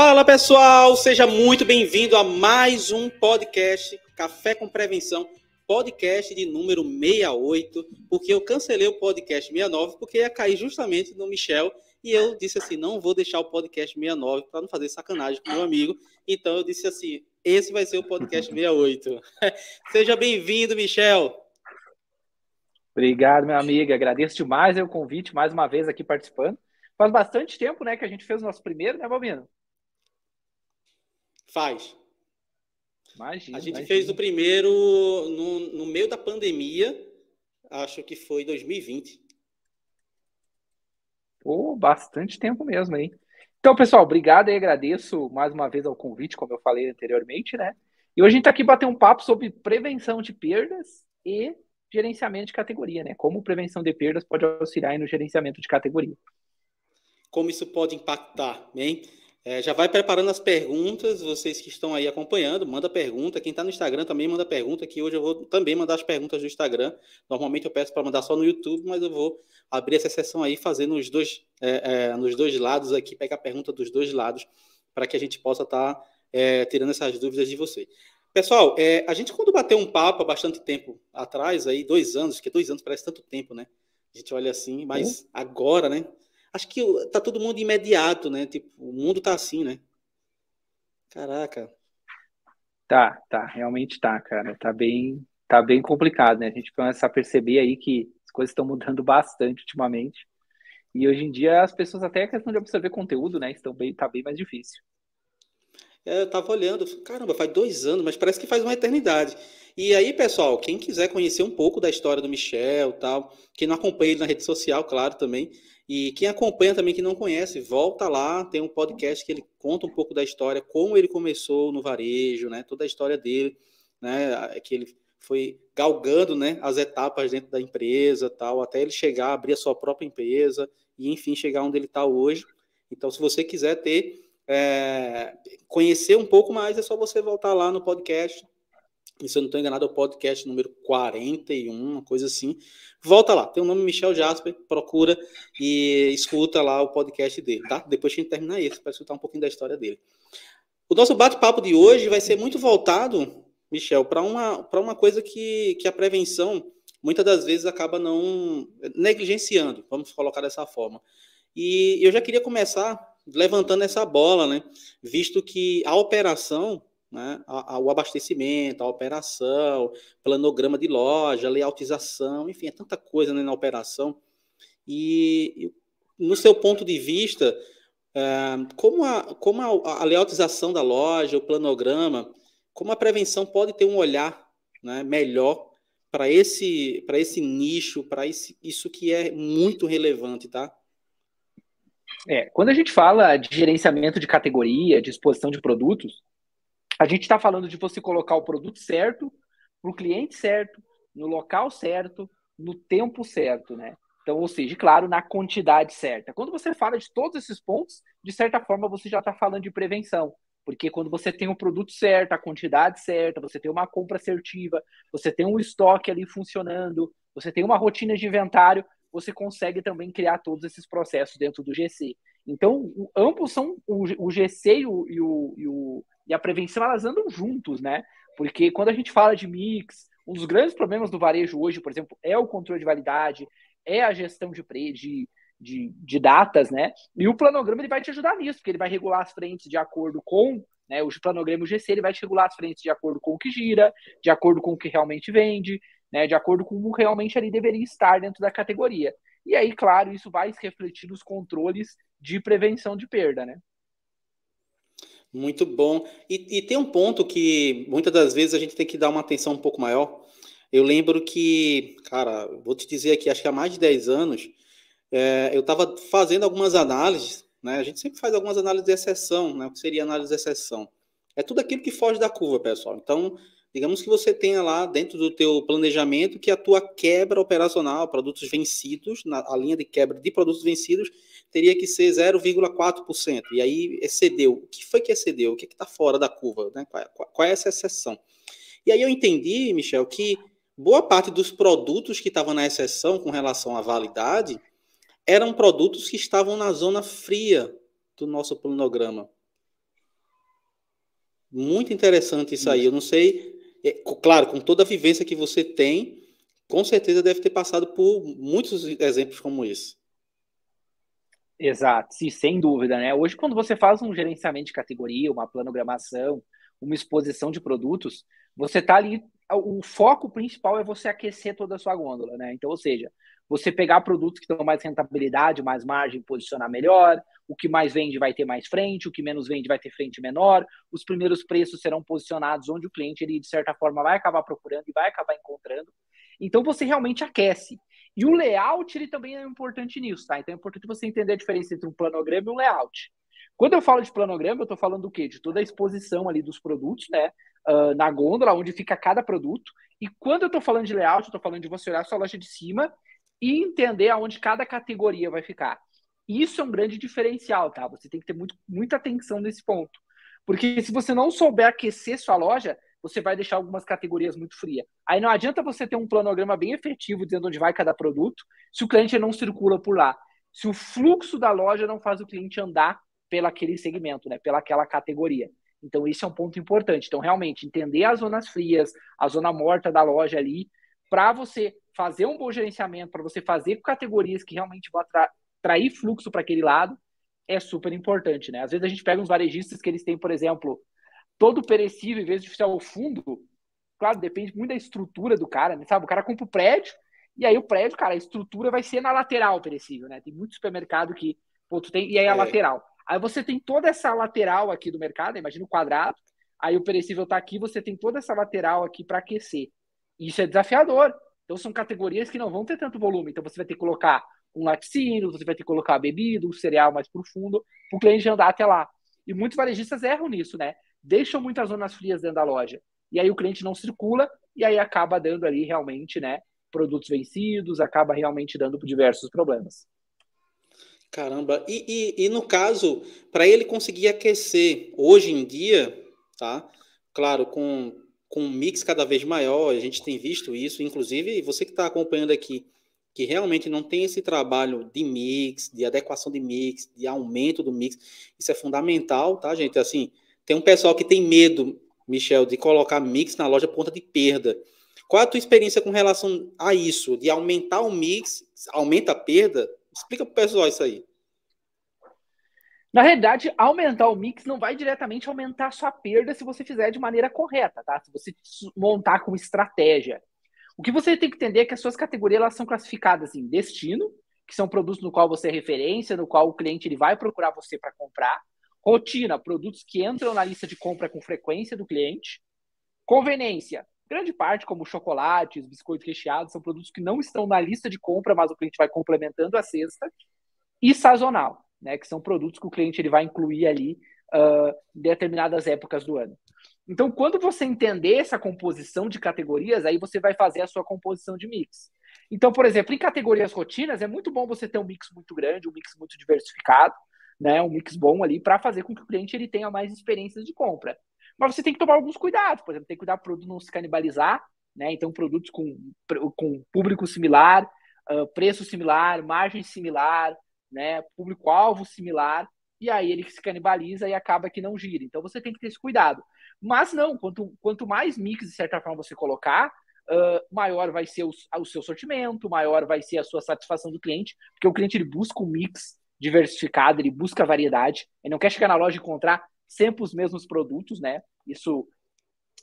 Fala pessoal, seja muito bem-vindo a mais um podcast Café com Prevenção, podcast de número 68, porque eu cancelei o podcast 69 porque ia cair justamente no Michel e eu disse assim, não vou deixar o podcast 69 para não fazer sacanagem com meu amigo. Então eu disse assim, esse vai ser o podcast 68. seja bem-vindo, Michel. Obrigado, meu amigo. Agradeço demais o convite mais uma vez aqui participando. Faz bastante tempo, né, que a gente fez o nosso primeiro, né, Balbino? Faz. Imagina, a gente imagina. fez o primeiro no, no meio da pandemia, acho que foi 2020. Pô, bastante tempo mesmo, hein? Então, pessoal, obrigado e agradeço mais uma vez ao convite, como eu falei anteriormente, né? E hoje a gente está aqui bater um papo sobre prevenção de perdas e gerenciamento de categoria, né? Como prevenção de perdas pode auxiliar no gerenciamento de categoria. Como isso pode impactar, hein? É, já vai preparando as perguntas, vocês que estão aí acompanhando, manda pergunta. Quem está no Instagram também manda pergunta, que hoje eu vou também mandar as perguntas do Instagram. Normalmente eu peço para mandar só no YouTube, mas eu vou abrir essa sessão aí, fazer nos dois, é, é, nos dois lados aqui, pegar a pergunta dos dois lados, para que a gente possa estar tá, é, tirando essas dúvidas de vocês. Pessoal, é, a gente quando bateu um papo há bastante tempo atrás, aí dois anos, porque dois anos parece tanto tempo, né? A gente olha assim, mas uhum. agora, né? Acho que tá todo mundo imediato, né? Tipo, o mundo tá assim, né? Caraca. Tá, tá, realmente tá, cara. Tá bem, tá bem complicado, né? A gente começa a perceber aí que as coisas estão mudando bastante ultimamente. E hoje em dia as pessoas até a questão de absorver conteúdo, né? Estão bem, tá bem mais difícil. É, eu tava olhando, caramba, faz dois anos, mas parece que faz uma eternidade. E aí, pessoal, quem quiser conhecer um pouco da história do Michel, tal, quem não acompanha ele na rede social, claro, também, e quem acompanha também, que não conhece, volta lá, tem um podcast que ele conta um pouco da história, como ele começou no varejo, né? Toda a história dele, né? Que ele foi galgando, né? As etapas dentro da empresa, tal, até ele chegar, abrir a sua própria empresa e, enfim, chegar onde ele está hoje. Então, se você quiser ter, é, conhecer um pouco mais, é só você voltar lá no podcast e se eu não estou enganado, é o podcast número 41, uma coisa assim. Volta lá, tem o nome Michel Jasper, procura e escuta lá o podcast dele, tá? Depois a gente terminar esse, para escutar um pouquinho da história dele. O nosso bate-papo de hoje vai ser muito voltado, Michel, para uma, uma coisa que, que a prevenção muitas das vezes acaba não negligenciando, vamos colocar dessa forma. E eu já queria começar levantando essa bola, né? Visto que a operação né, ao abastecimento, a operação, planograma de loja, layoutização, enfim, é tanta coisa né, na operação. E, no seu ponto de vista, é, como, a, como a, a layoutização da loja, o planograma, como a prevenção pode ter um olhar né, melhor para esse, esse nicho, para isso que é muito relevante, tá? É, quando a gente fala de gerenciamento de categoria, de exposição de produtos, a gente está falando de você colocar o produto certo, para o cliente certo, no local certo, no tempo certo, né? Então, ou seja, claro, na quantidade certa. Quando você fala de todos esses pontos, de certa forma você já está falando de prevenção. Porque quando você tem o produto certo, a quantidade certa, você tem uma compra assertiva, você tem um estoque ali funcionando, você tem uma rotina de inventário, você consegue também criar todos esses processos dentro do GC. Então, ambos são o, GC e o, e o, e o a prevenção elas andam juntos, né? Porque quando a gente fala de mix, um dos grandes problemas do varejo hoje, por exemplo, é o controle de validade, é a gestão de, pre, de, de, de datas, né? E o planograma ele vai te ajudar nisso, porque ele vai regular as frentes de acordo com né, o planograma o GC, ele vai te regular as frentes de acordo com o que gira, de acordo com o que realmente vende, né, de acordo com o que realmente ali deveria estar dentro da categoria. E aí, claro, isso vai se refletir nos controles de prevenção de perda, né? Muito bom. E, e, tem um ponto que muitas das vezes a gente tem que dar uma atenção um pouco maior. Eu lembro que, cara, vou te dizer aqui, acho que há mais de 10 anos, é, eu estava fazendo algumas análises, né? A gente sempre faz algumas análises de exceção, né? O que seria análise de exceção? É tudo aquilo que foge da curva, pessoal. Então, digamos que você tenha lá dentro do teu planejamento que a tua quebra operacional, produtos vencidos, na, a linha de quebra de produtos vencidos, teria que ser 0,4%. E aí excedeu. O que foi que excedeu? O que é está fora da curva? Né? Qual, qual, qual, é essa exceção? E aí eu entendi, Michel, que boa parte dos produtos que estavam na exceção com relação à validade eram produtos que estavam na zona fria do nosso planograma. Muito interessante isso. aí. Eu não sei, é, claro, com toda a vivência que você tem, com certeza deve ter passado por muitos exemplos como esse. Exato, sim, sem dúvida, né? Hoje, quando você faz um gerenciamento de categoria, uma planogramação, uma exposição de produtos, você está ali. O foco principal é você aquecer toda a sua gôndola, né? Então, ou seja, você pegar produtos que dão mais rentabilidade, mais margem, posicionar melhor, o que mais vende vai ter mais frente, o que menos vende vai ter frente menor, os primeiros preços serão posicionados onde o cliente, ele, de certa forma, vai acabar procurando e vai acabar encontrando. Então, você realmente aquece. E o layout, ele também é importante nisso, tá? Então, é importante você entender a diferença entre um planograma e um layout. Quando eu falo de planograma, eu estou falando do quê? De toda a exposição ali dos produtos, né? Uh, na gôndola, onde fica cada produto. E quando eu estou falando de layout, eu estou falando de você olhar sua loja de cima e entender aonde cada categoria vai ficar. Isso é um grande diferencial, tá? Você tem que ter muito, muita atenção nesse ponto. Porque se você não souber aquecer sua loja, você vai deixar algumas categorias muito frias. Aí não adianta você ter um planograma bem efetivo dizendo onde vai cada produto, se o cliente não circula por lá. Se o fluxo da loja não faz o cliente andar pelaquele segmento, né? Pelaquela categoria. Então, isso é um ponto importante. Então, realmente, entender as zonas frias, a zona morta da loja ali, para você fazer um bom gerenciamento, para você fazer categorias que realmente vão atrair fluxo para aquele lado, é super importante, né? Às vezes a gente pega uns varejistas que eles têm, por exemplo, todo perecível, em vez de ser o fundo, claro, depende muito da estrutura do cara, né? sabe? O cara compra o prédio, e aí o prédio, cara, a estrutura vai ser na lateral perecível, né? Tem muito supermercado que, pô, tu tem, e aí a é. lateral. Aí você tem toda essa lateral aqui do mercado, imagina o quadrado, aí o perecível tá aqui, você tem toda essa lateral aqui para aquecer. Isso é desafiador. Então são categorias que não vão ter tanto volume. Então você vai ter que colocar um laticínio, você vai ter que colocar bebida, um cereal mais profundo, para o cliente andar até lá. E muitos varejistas erram nisso, né? Deixam muitas zonas frias dentro da loja. E aí o cliente não circula e aí acaba dando ali realmente, né? Produtos vencidos, acaba realmente dando diversos problemas. Caramba, e, e, e no caso, para ele conseguir aquecer hoje em dia, tá? Claro, com com um mix cada vez maior, a gente tem visto isso, inclusive você que está acompanhando aqui, que realmente não tem esse trabalho de mix, de adequação de mix, de aumento do mix, isso é fundamental, tá, gente? Assim, tem um pessoal que tem medo, Michel, de colocar mix na loja ponta de perda. Qual é a tua experiência com relação a isso, de aumentar o mix, aumenta a perda? Explica para o pessoal isso aí. Na realidade, aumentar o mix não vai diretamente aumentar a sua perda se você fizer de maneira correta, tá? Se você montar com estratégia. O que você tem que entender é que as suas categorias elas são classificadas em destino, que são produtos no qual você é referência, no qual o cliente ele vai procurar você para comprar. Rotina, produtos que entram na lista de compra com frequência do cliente. Conveniência, grande parte, como chocolates, biscoitos recheados, são produtos que não estão na lista de compra, mas o cliente vai complementando a cesta. E sazonal, né, que são produtos que o cliente ele vai incluir ali uh, em determinadas épocas do ano. Então, quando você entender essa composição de categorias, aí você vai fazer a sua composição de mix. Então, por exemplo, em categorias rotinas, é muito bom você ter um mix muito grande, um mix muito diversificado, né, um mix bom ali para fazer com que o cliente ele tenha mais experiências de compra. Mas você tem que tomar alguns cuidados, por exemplo, tem que cuidar para o produto não se canibalizar, né? Então, produtos com, com público similar, uh, preço similar, margem similar, né, público-alvo similar, e aí ele se canibaliza e acaba que não gira. Então você tem que ter esse cuidado. Mas não, quanto, quanto mais mix, de certa forma, você colocar, uh, maior vai ser o, o, seu sortimento, maior vai ser a sua satisfação do cliente, porque o cliente ele busca um mix diversificado, ele busca variedade, ele não quer chegar na loja e encontrar sempre os mesmos produtos, né? Isso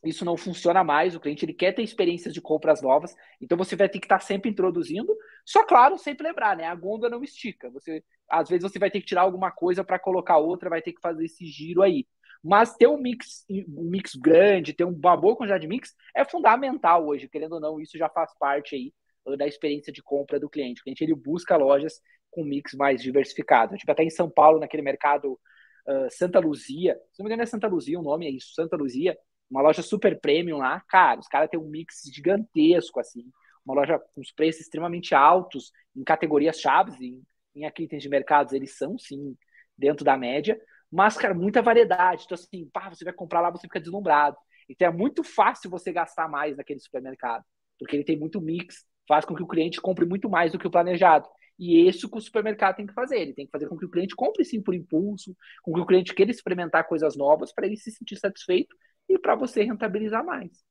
isso não funciona mais. O cliente ele quer ter experiências de compras novas, então você vai ter que estar sempre introduzindo. Só claro, sempre lembrar, né? A gôndola não estica. Você às vezes você vai ter que tirar alguma coisa para colocar outra, vai ter que fazer esse giro aí. Mas ter um mix, um mix grande, ter uma boa quantidade de mix é fundamental hoje, querendo ou não, isso já faz parte aí uh, da experiência de compra do cliente. O cliente ele busca lojas com mix mais diversificado. Tipo, até em São Paulo, naquele mercado uh, Santa Luzia, se não me engano é Santa Luzia o nome, é isso, Santa Luzia, uma loja super premium lá, cara, os caras têm um mix gigantesco, assim, uma loja com os preços extremamente altos em categorias chaves, em, em itens de mercados, eles são, sim, dentro da média, mas, cara, muita variedade. Então, assim, pá, você vai comprar lá, você fica deslumbrado. Então, é muito fácil você gastar mais naquele supermercado, porque ele tem muito mix, faz com que o cliente compre muito mais do que o planejado. E isso que o supermercado tem que fazer. Ele tem que fazer com que o cliente compre sim por impulso, com que o cliente queira experimentar coisas novas para ele se sentir satisfeito e para você rentabilizar mais.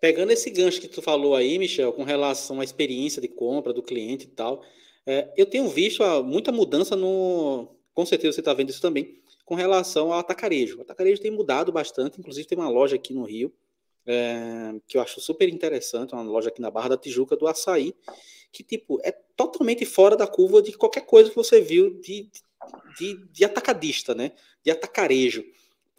Pegando esse gancho que tu falou aí, Michel, com relação à experiência de compra do cliente e tal, é, eu tenho visto muita mudança no. Com certeza você está vendo isso também, com relação ao atacarejo. O atacarejo tem mudado bastante, inclusive tem uma loja aqui no Rio, é, que eu acho super interessante, uma loja aqui na Barra da Tijuca do Açaí, que tipo é totalmente fora da curva de qualquer coisa que você viu de, de, de atacadista, né? De atacarejo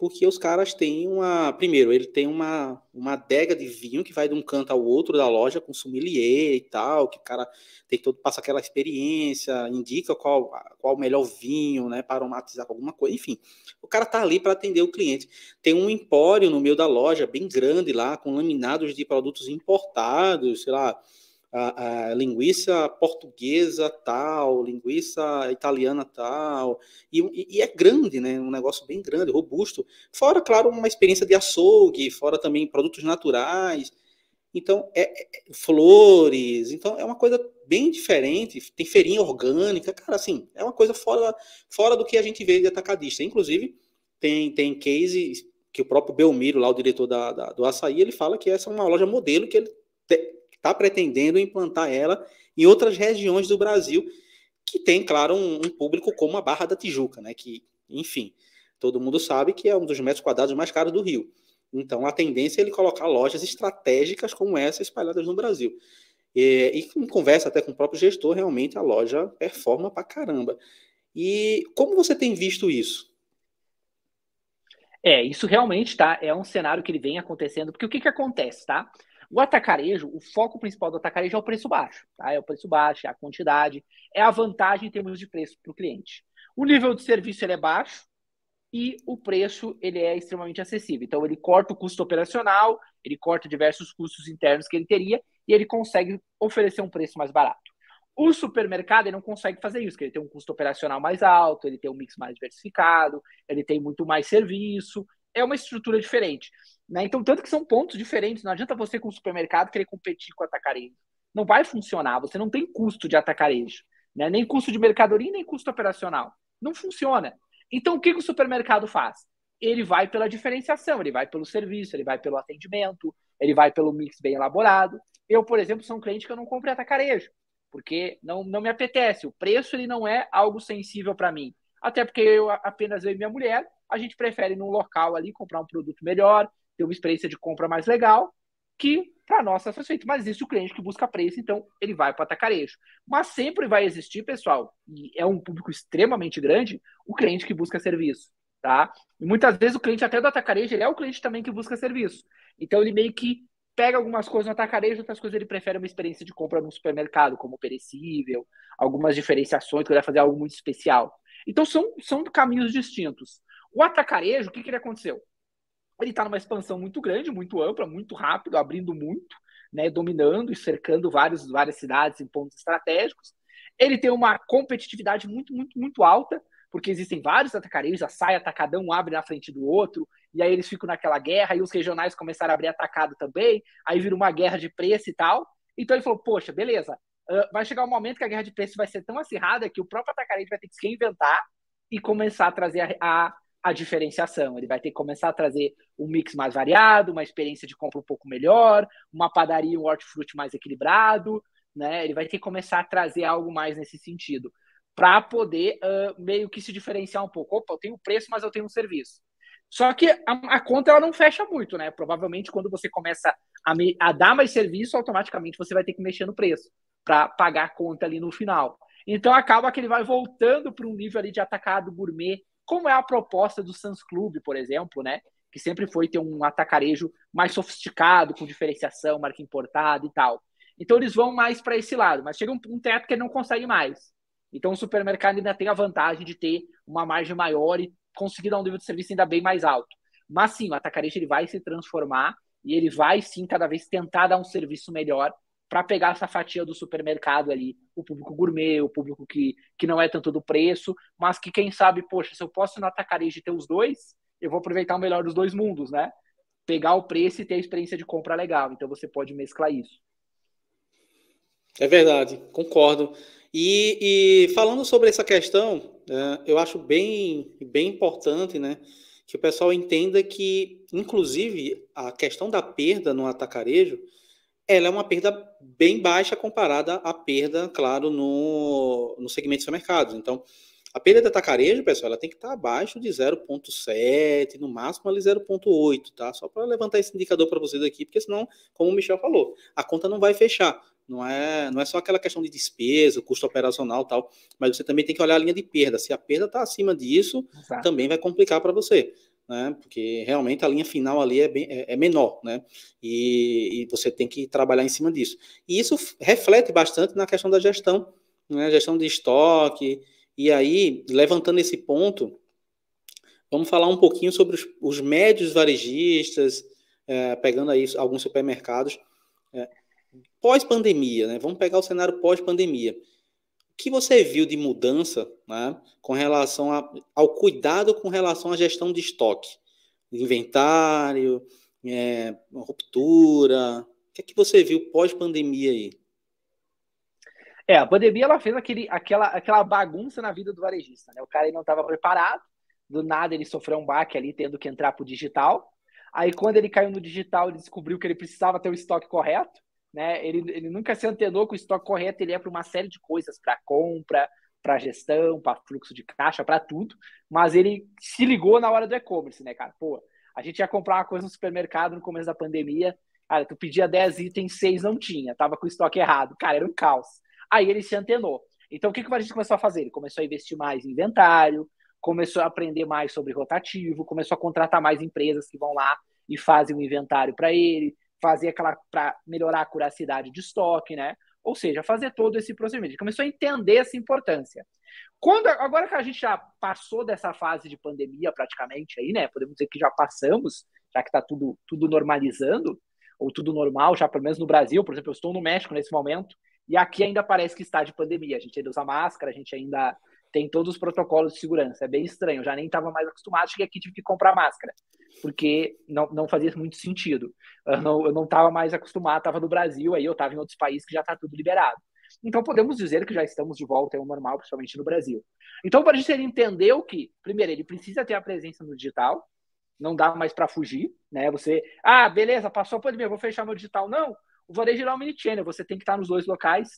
porque os caras têm uma. Primeiro, ele tem uma, uma adega de vinho que vai de um canto ao outro da loja com sommelier e tal, que o cara tem todo, passa aquela experiência, indica qual, qual o melhor vinho, né, para aromatizar com alguma coisa, enfim. O cara tá ali para atender o cliente. Tem um empório no meio da loja, bem grande lá, com laminados de produtos importados, sei lá, a, a, linguiça portuguesa tal, linguiça italiana tal, e, e, é grande, né? Um negócio bem grande, robusto. Fora, claro, uma experiência de açougue, fora também produtos naturais. Então, é, é, flores, então é uma coisa bem diferente. Tem feirinha orgânica, cara, assim, é uma coisa fora, fora do que a gente vê de atacadista. Inclusive, tem, tem case que o próprio Belmiro, lá o diretor da, da, do Açaí, ele fala que essa é uma loja modelo que ele está pretendendo implantar ela em outras regiões do Brasil, que tem, claro, um, um, público como a Barra da Tijuca, né? Que, enfim, todo mundo sabe que é um dos metros quadrados mais caros do Rio. Então, a tendência é ele colocar lojas estratégicas como essa espalhadas no Brasil. E, e em conversa até com o próprio gestor, realmente a loja performa pra caramba. E como você tem visto isso? É, isso realmente tá, é um cenário que ele vem acontecendo, porque o que, que acontece, tá? O atacarejo, o foco principal do atacarejo é o preço baixo, tá? É o preço baixo, é a quantidade, é a vantagem em termos de preço para o cliente. O nível de serviço ele é baixo e o preço ele é extremamente acessível. Então ele corta o custo operacional, ele corta diversos custos internos que ele teria e ele consegue oferecer um preço mais barato. O supermercado ele não consegue fazer isso, porque ele tem um custo operacional mais alto, ele tem um mix mais diversificado, ele tem muito mais serviço, é uma estrutura diferente. Né? Então, tanto que são pontos diferentes. Não adianta você, com o supermercado, querer competir com o atacarejo. Não vai funcionar. Você não tem custo de atacarejo. Né? Nem custo de mercadoria, nem custo operacional. Não funciona. Então, o que, que o supermercado faz? Ele vai pela diferenciação, ele vai pelo serviço, ele vai pelo atendimento, ele vai pelo mix bem elaborado. Eu, por exemplo, sou um cliente que eu não compro atacarejo, porque não, não me apetece. O preço ele não é algo sensível para mim. Até porque eu apenas eu e minha mulher, a gente prefere num local ali comprar um produto melhor, ter uma experiência de compra mais legal, que para nós é satisfeito. Mas existe o cliente que busca preço, então ele vai para o atacarejo. Mas sempre vai existir, pessoal, e é um público extremamente grande, o cliente que busca serviço. Tá? E muitas vezes o cliente até do atacarejo, ele é o cliente também que busca serviço. Então ele meio que pega algumas coisas no atacarejo, outras coisas ele prefere uma experiência de compra no supermercado, como perecível, algumas diferenciações, que ele vai fazer algo muito especial. Então são, são caminhos distintos. O atacarejo, o que, que ele aconteceu? Ele está numa expansão muito grande, muito ampla, muito rápido, abrindo muito, né, dominando e cercando vários, várias cidades em pontos estratégicos. Ele tem uma competitividade muito, muito, muito alta, porque existem vários atacarejos, a sai atacadão um abre na frente do outro, e aí eles ficam naquela guerra, e os regionais começaram a abrir atacado também, aí vira uma guerra de preço e tal. Então ele falou, poxa, beleza, vai chegar um momento que a guerra de preço vai ser tão acirrada que o próprio atacarejo vai ter que se reinventar e começar a trazer a, a a diferenciação. Ele vai ter que começar a trazer um mix mais variado, uma experiência de compra um pouco melhor, uma padaria, um hortifruti mais equilibrado, né? Ele vai ter que começar a trazer algo mais nesse sentido, para poder uh, meio que se diferenciar um pouco. Opa, eu tenho preço, mas eu tenho um serviço. Só que a, a conta ela não fecha muito, né? Provavelmente quando você começa a, me, a dar mais serviço, automaticamente você vai ter que mexer no preço para pagar a conta ali no final. Então acaba que ele vai voltando para um nível ali de atacado gourmet como é a proposta do Sans Club, por exemplo, né? Que sempre foi ter um atacarejo mais sofisticado, com diferenciação, marca importada e tal. Então eles vão mais para esse lado, mas chega um, um teto que ele não consegue mais. Então o supermercado ainda tem a vantagem de ter uma margem maior e conseguir dar um nível de serviço ainda bem mais alto. Mas sim, o atacarejo ele vai se transformar e ele vai sim cada vez tentar dar um serviço melhor para pegar essa fatia do supermercado ali, o público gourmet, o público que, que não é tanto do preço, mas que quem sabe, poxa, se eu posso no atacarejo ter os dois, eu vou aproveitar o melhor dos dois mundos, né? Pegar o preço e ter a experiência de compra legal. Então você pode mesclar isso. É verdade, concordo. E, e falando sobre essa questão, é, eu acho bem, bem importante, né, que o pessoal entenda que, inclusive, a questão da perda no atacarejo, ela é uma perda bem baixa comparada à perda, claro, no, no segmento de supermercados. Então, a perda de atacarejo, pessoal, ela tem que estar abaixo de 0,7, no máximo ali 0,8, tá? Só para levantar esse indicador para vocês aqui, porque senão, como o Michel falou, a conta não vai fechar. Não é, não é só aquela questão de despesa, custo operacional tal, mas você também tem que olhar a linha de perda. Se a perda está acima disso, Exato. também vai complicar para você. Né? Porque realmente a linha final ali é, bem, é, é menor, né? E, e, você tem que trabalhar em cima disso. E isso reflete bastante na questão da gestão, né? Gestão de estoque. E aí, levantando esse ponto, vamos falar um pouquinho sobre os, os médios varejistas, é, pegando aí alguns supermercados. É, pós-pandemia, né? Vamos pegar o cenário pós-pandemia. O que você viu de mudança né, com relação a, ao cuidado com relação à gestão de estoque? Inventário, é, ruptura. O que é que você viu pós-pandemia aí? É, a pandemia ela fez aquele, aquela, aquela bagunça na vida do varejista. Né? O cara não estava preparado, do nada ele sofreu um baque ali, tendo que entrar para o digital. Aí, quando ele caiu no digital, ele descobriu que ele precisava ter o estoque correto né? Ele, ele nunca se antenou com o estoque correto, ele é para uma série de coisas, para compra, para gestão, para fluxo de caixa, para tudo, mas ele se ligou na hora do e-commerce, né, cara? Pô, a gente ia comprar uma coisa no supermercado no começo da pandemia, cara, tu pedia 10 itens, 6 não tinha, tava com o estoque errado, cara, era um caos. Aí ele se antenou. Então o que, que o varejista começou a fazer? Ele começou a investir mais em inventário, começou a aprender mais sobre rotativo, começou a contratar mais empresas que vão lá e fazem o um inventário para ele, fazer aquela para melhorar a curacidade de estoque, né? Ou seja, fazer todo esse procedimento. Ele começou a entender essa importância. Quando agora que a gente já passou dessa fase de pandemia praticamente aí, né? Podemos dizer que já passamos, já que está tudo tudo normalizando ou tudo normal, já pelo menos no Brasil, por exemplo, eu estou no México nesse momento e aqui ainda parece que está de pandemia. A gente ainda usa máscara, a gente ainda tem todos os protocolos de segurança. É bem estranho. Eu já nem estava mais acostumado, cheguei aqui tive que comprar máscara, porque não, não fazia muito sentido. Eu não estava mais acostumado, estava no Brasil, aí eu estava em outros países que já está tudo liberado. Então podemos dizer que já estamos de volta ao normal, principalmente no Brasil. Então, para a gente ele entendeu que, primeiro, ele precisa ter a presença no digital, não dá mais para fugir, né? Você, ah, beleza, passou a pandemia, vou fechar meu digital. Não, o varejo é um mini-channel, você tem que estar nos dois locais.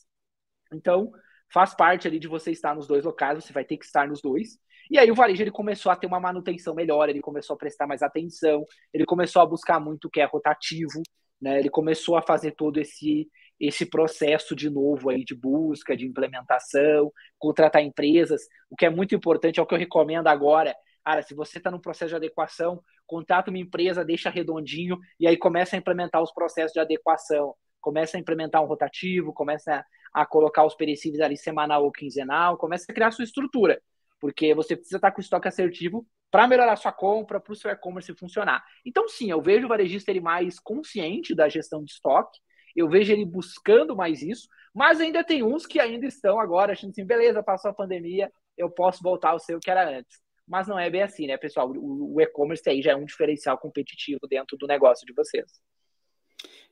Então, faz parte ali de você estar nos dois locais, você vai ter que estar nos dois. E aí o varejo ele começou a ter uma manutenção melhor, ele começou a prestar mais atenção, ele começou a buscar muito o que é rotativo, né? Ele começou a fazer todo esse esse processo de novo aí de busca, de implementação, contratar empresas. O que é muito importante é o que eu recomendo agora. Cara, se você está no processo de adequação, contrata uma empresa, deixa redondinho e aí começa a implementar os processos de adequação. Começa a implementar um rotativo, começa a colocar os perecíveis ali semanal ou quinzenal, começa a criar a sua estrutura, porque você precisa estar com o estoque assertivo para melhorar a sua compra, para o seu e-commerce funcionar. Então, sim, eu vejo o varejista ele mais consciente da gestão de estoque, eu vejo ele buscando mais isso, mas ainda tem uns que ainda estão agora achando assim, beleza, passou a pandemia, eu posso voltar ao seu que era antes. Mas não é bem assim, né, pessoal? O e-commerce aí já é um diferencial competitivo dentro do negócio de vocês.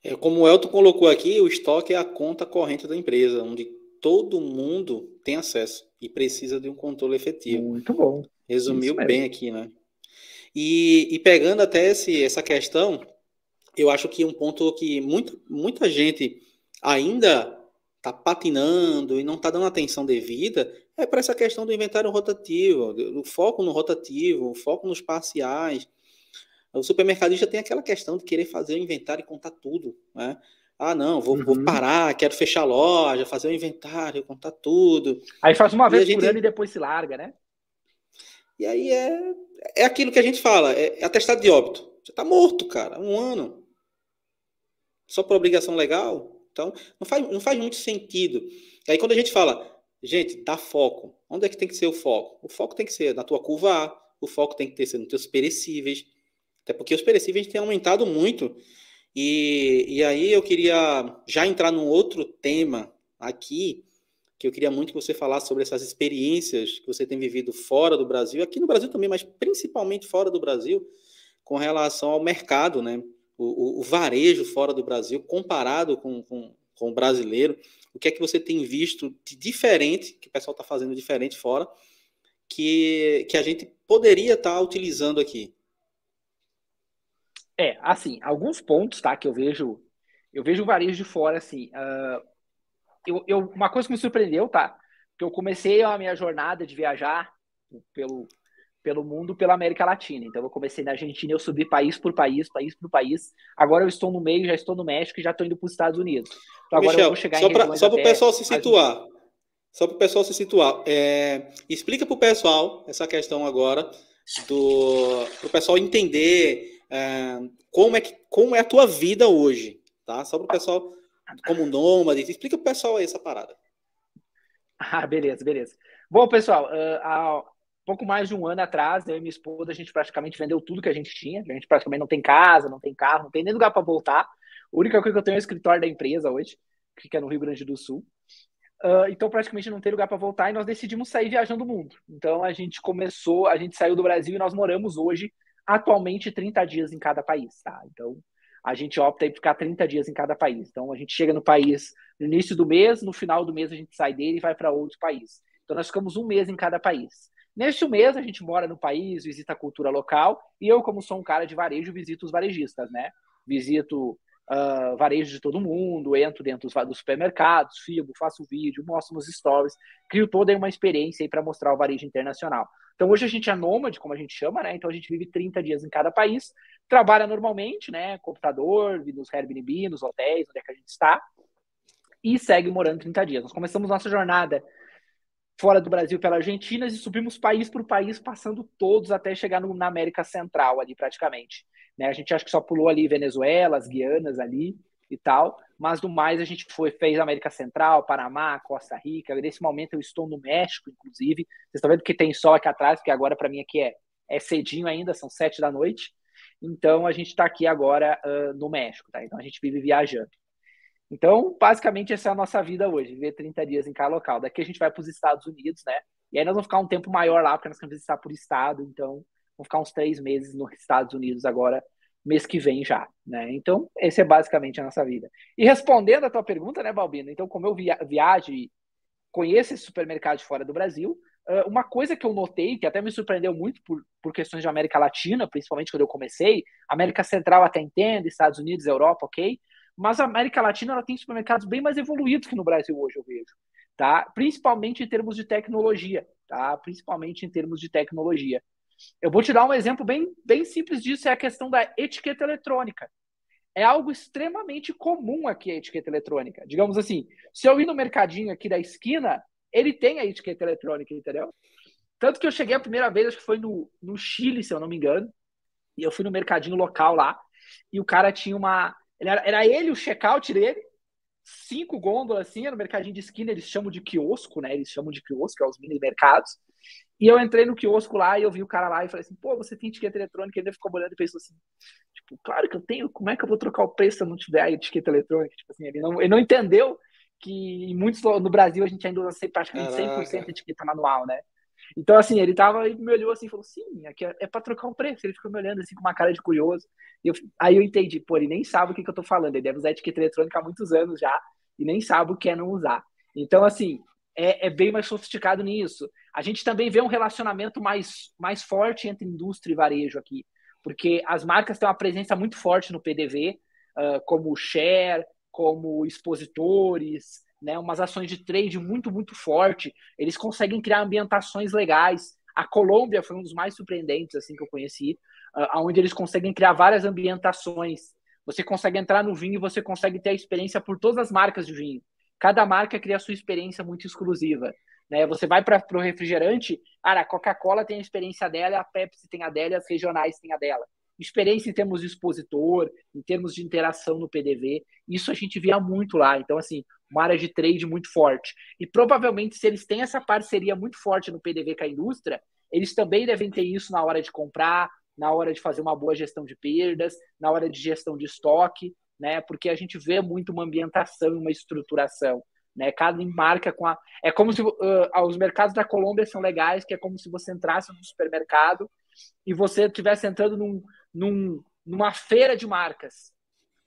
É, como o Elton colocou aqui, o estoque é a conta corrente da empresa, onde todo mundo tem acesso e precisa de um controle efetivo. Muito bom. Resumiu bem aqui, né? E, e pegando até esse, essa questão, eu acho que um ponto que muita, muita gente ainda está patinando e não está dando atenção devida é para essa questão do inventário rotativo, do foco no rotativo, o foco nos parciais. O supermercadista tem aquela questão de querer fazer o inventário e contar tudo, né? Ah, não, vou, uhum. vou parar, quero fechar a loja, fazer o inventário, contar tudo. Aí faz uma e vez gente... por ano e depois se larga, né? E aí é, é aquilo que a gente fala, é, é atestado de óbito. Você tá morto, cara, um ano. Só por obrigação legal. Então, não faz, não faz muito sentido. E aí quando a gente fala, gente, dá foco. Onde é que tem que ser o foco? O foco tem que ser na tua curva A, o foco tem que ter ser nos teus perecíveis, até porque os perecíveis têm aumentado muito. E, e aí eu queria já entrar num outro tema aqui, que eu queria muito que você falasse sobre essas experiências que você tem vivido fora do Brasil, aqui no Brasil também, mas principalmente fora do Brasil, com relação ao mercado, né? O, o, o varejo fora do Brasil, comparado com, com, com o brasileiro. O que é que você tem visto de diferente, que o pessoal está fazendo diferente fora, que, que a gente poderia estar tá utilizando aqui? É, assim, alguns pontos, tá, que eu vejo, eu vejo o varejo de fora, assim, uh, eu, eu, uma coisa que me surpreendeu, tá, que eu comecei a minha jornada de viajar pelo, pelo mundo, pela América Latina. Então, eu comecei na Argentina, eu subi país por país, país por país. Agora eu estou no meio, já estou no México e já estou indo para os Estados Unidos. Então, agora Michel, eu vou chegar só para só para o pessoal se situar. Só para o pessoal se situar. É, explica para o pessoal essa questão agora do para o pessoal entender é, como é que como é a tua vida hoje, tá? Só para o pessoal como nômade. Explica para o pessoal aí essa parada. Ah, beleza, beleza. Bom, pessoal, uh, há pouco mais de um ano atrás, eu e minha esposa, a gente praticamente vendeu tudo que a gente tinha. A gente praticamente não tem casa, não tem carro, não tem nem lugar para voltar. A única coisa que eu tenho é o escritório da empresa hoje, que fica no Rio Grande do Sul. Uh, então, praticamente não tem lugar para voltar e nós decidimos sair viajando o mundo. Então, a gente começou, a gente saiu do Brasil e nós moramos hoje, atualmente, 30 dias em cada país, tá? Então, a gente opta em ficar 30 dias em cada país. Então, a gente chega no país no início do mês, no final do mês a gente sai dele e vai para outro país. Então, nós ficamos um mês em cada país. Neste mês, a gente mora no país, visita a cultura local, e eu, como sou um cara de varejo, visito os varejistas, né? Visito uh, varejo de todo mundo, entro dentro dos, dos supermercados, filmo, faço vídeo, mostro nos stories, crio toda uma experiência aí para mostrar o varejo internacional. Então hoje a gente é nômade, como a gente chama, né? Então a gente vive 30 dias em cada país, trabalha normalmente, né? Computador, nos Airbnb, nos hotéis, onde é que a gente está, e segue morando 30 dias. Nós começamos nossa jornada fora do Brasil pela Argentina e subimos país por país, passando todos até chegar no, na América Central ali praticamente. Né? A gente acha que só pulou ali Venezuela, as Guianas ali e tal, mas do mais a gente foi, fez América Central, Panamá, Costa Rica. Nesse momento eu estou no México, inclusive. Vocês estão vendo que tem sol aqui atrás, porque agora para mim aqui é, é cedinho ainda, são sete da noite. Então a gente está aqui agora uh, no México, tá? Então a gente vive viajando. Então, basicamente, essa é a nossa vida hoje, viver 30 dias em cada local. Daqui a gente vai para os Estados Unidos, né? E aí nós vamos ficar um tempo maior lá, porque nós queremos visitar por estado. Então, vamos ficar uns três meses nos Estados Unidos agora, mês que vem já, né? Então, essa é basicamente a nossa vida. E respondendo a tua pergunta, né, Balbino? Então, como eu via viajo e conheço esse supermercado de fora do Brasil, uma coisa que eu notei, que até me surpreendeu muito por, por questões de América Latina, principalmente quando eu comecei, América Central até entendo, Estados Unidos, Europa, ok? Mas a América Latina ela tem supermercados bem mais evoluídos que no Brasil hoje, eu vejo. Tá? Principalmente em termos de tecnologia. Tá? Principalmente em termos de tecnologia. Eu vou te dar um exemplo bem, bem simples disso, é a questão da etiqueta eletrônica. É algo extremamente comum aqui a etiqueta eletrônica. Digamos assim, se eu ir no mercadinho aqui da esquina, ele tem a etiqueta eletrônica, entendeu? Tanto que eu cheguei a primeira vez, acho que foi no, no Chile, se eu não me engano, e eu fui no mercadinho local lá, e o cara tinha uma, ele era, era ele, o check-out dele, cinco gôndolas assim, no mercadinho de esquina, eles chamam de quiosco, né? Eles chamam de quiosco, é os mini mercados. E eu entrei no quiosco lá e eu vi o cara lá e falei assim, pô, você tem etiqueta eletrônica? Ele ficou olhando e pensou assim, tipo, claro que eu tenho, como é que eu vou trocar o preço se eu não tiver a etiqueta eletrônica? Tipo assim, ele não, ele não entendeu que em muitos, no Brasil a gente ainda usa praticamente 100% etiqueta manual, né? Então, assim, ele tava e me olhou assim e falou: sim, aqui é, é para trocar o preço. Ele ficou me olhando assim com uma cara de curioso. E eu, aí eu entendi, pô, ele nem sabe o que, que eu tô falando. Ele deve usar etiqueta eletrônica há muitos anos já e nem sabe o que é não usar. Então, assim, é, é bem mais sofisticado nisso. A gente também vê um relacionamento mais, mais forte entre indústria e varejo aqui, porque as marcas têm uma presença muito forte no PDV, uh, como share, como expositores, né, umas ações de trade muito, muito forte. Eles conseguem criar ambientações legais. A Colômbia foi um dos mais surpreendentes assim que eu conheci, uh, onde eles conseguem criar várias ambientações. Você consegue entrar no vinho e você consegue ter a experiência por todas as marcas de vinho. Cada marca cria a sua experiência muito exclusiva. Né? Você vai para o refrigerante, cara, a Coca-Cola tem a experiência dela, a Pepsi tem a dela, as regionais têm a dela experiência em termos de expositor, em termos de interação no PDV, isso a gente via muito lá. Então, assim, uma área de trade muito forte. E provavelmente, se eles têm essa parceria muito forte no PDV com a indústria, eles também devem ter isso na hora de comprar, na hora de fazer uma boa gestão de perdas, na hora de gestão de estoque, né? Porque a gente vê muito uma ambientação, uma estruturação. Né? Cada marca com a. É como se uh, os mercados da Colômbia são legais, que é como se você entrasse no supermercado e você estivesse entrando num, num, numa feira de marcas,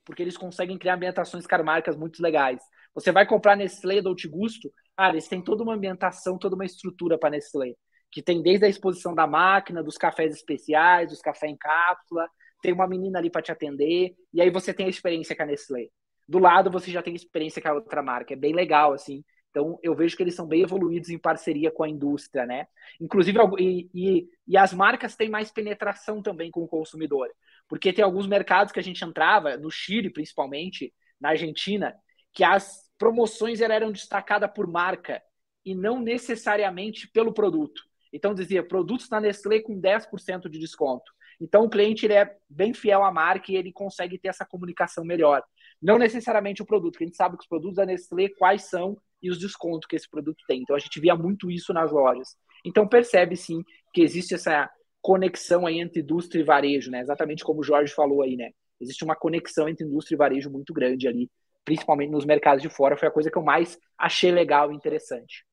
porque eles conseguem criar ambientações com marcas muito legais. Você vai comprar Nestlé do Gusto, cara, eles têm toda uma ambientação, toda uma estrutura para Nestlé, que tem desde a exposição da máquina, dos cafés especiais, dos cafés em cápsula, tem uma menina ali para te atender, e aí você tem a experiência com a Nestlé. Do lado você já tem experiência com a outra marca, é bem legal, assim. Então, eu vejo que eles são bem evoluídos em parceria com a indústria, né? Inclusive, e, e, e, as marcas têm mais penetração também com o consumidor. Porque tem alguns mercados que a gente entrava, no Chile principalmente, na Argentina, que as promoções eram destacadas por marca e não necessariamente pelo produto. Então, dizia, produtos da Nestlé com 10% de desconto. Então, o cliente ele é bem fiel à marca e ele consegue ter essa comunicação melhor. Não necessariamente o produto, porque a gente sabe que os produtos da Nestlé, quais são e os descontos que esse produto tem. Então, a gente via muito isso nas lojas. Então, percebe sim que existe essa conexão aí entre indústria e varejo, né? Exatamente como o Jorge falou aí, né? Existe uma conexão entre indústria e varejo muito grande ali, principalmente nos mercados de fora. Foi a coisa que eu mais achei legal e interessante.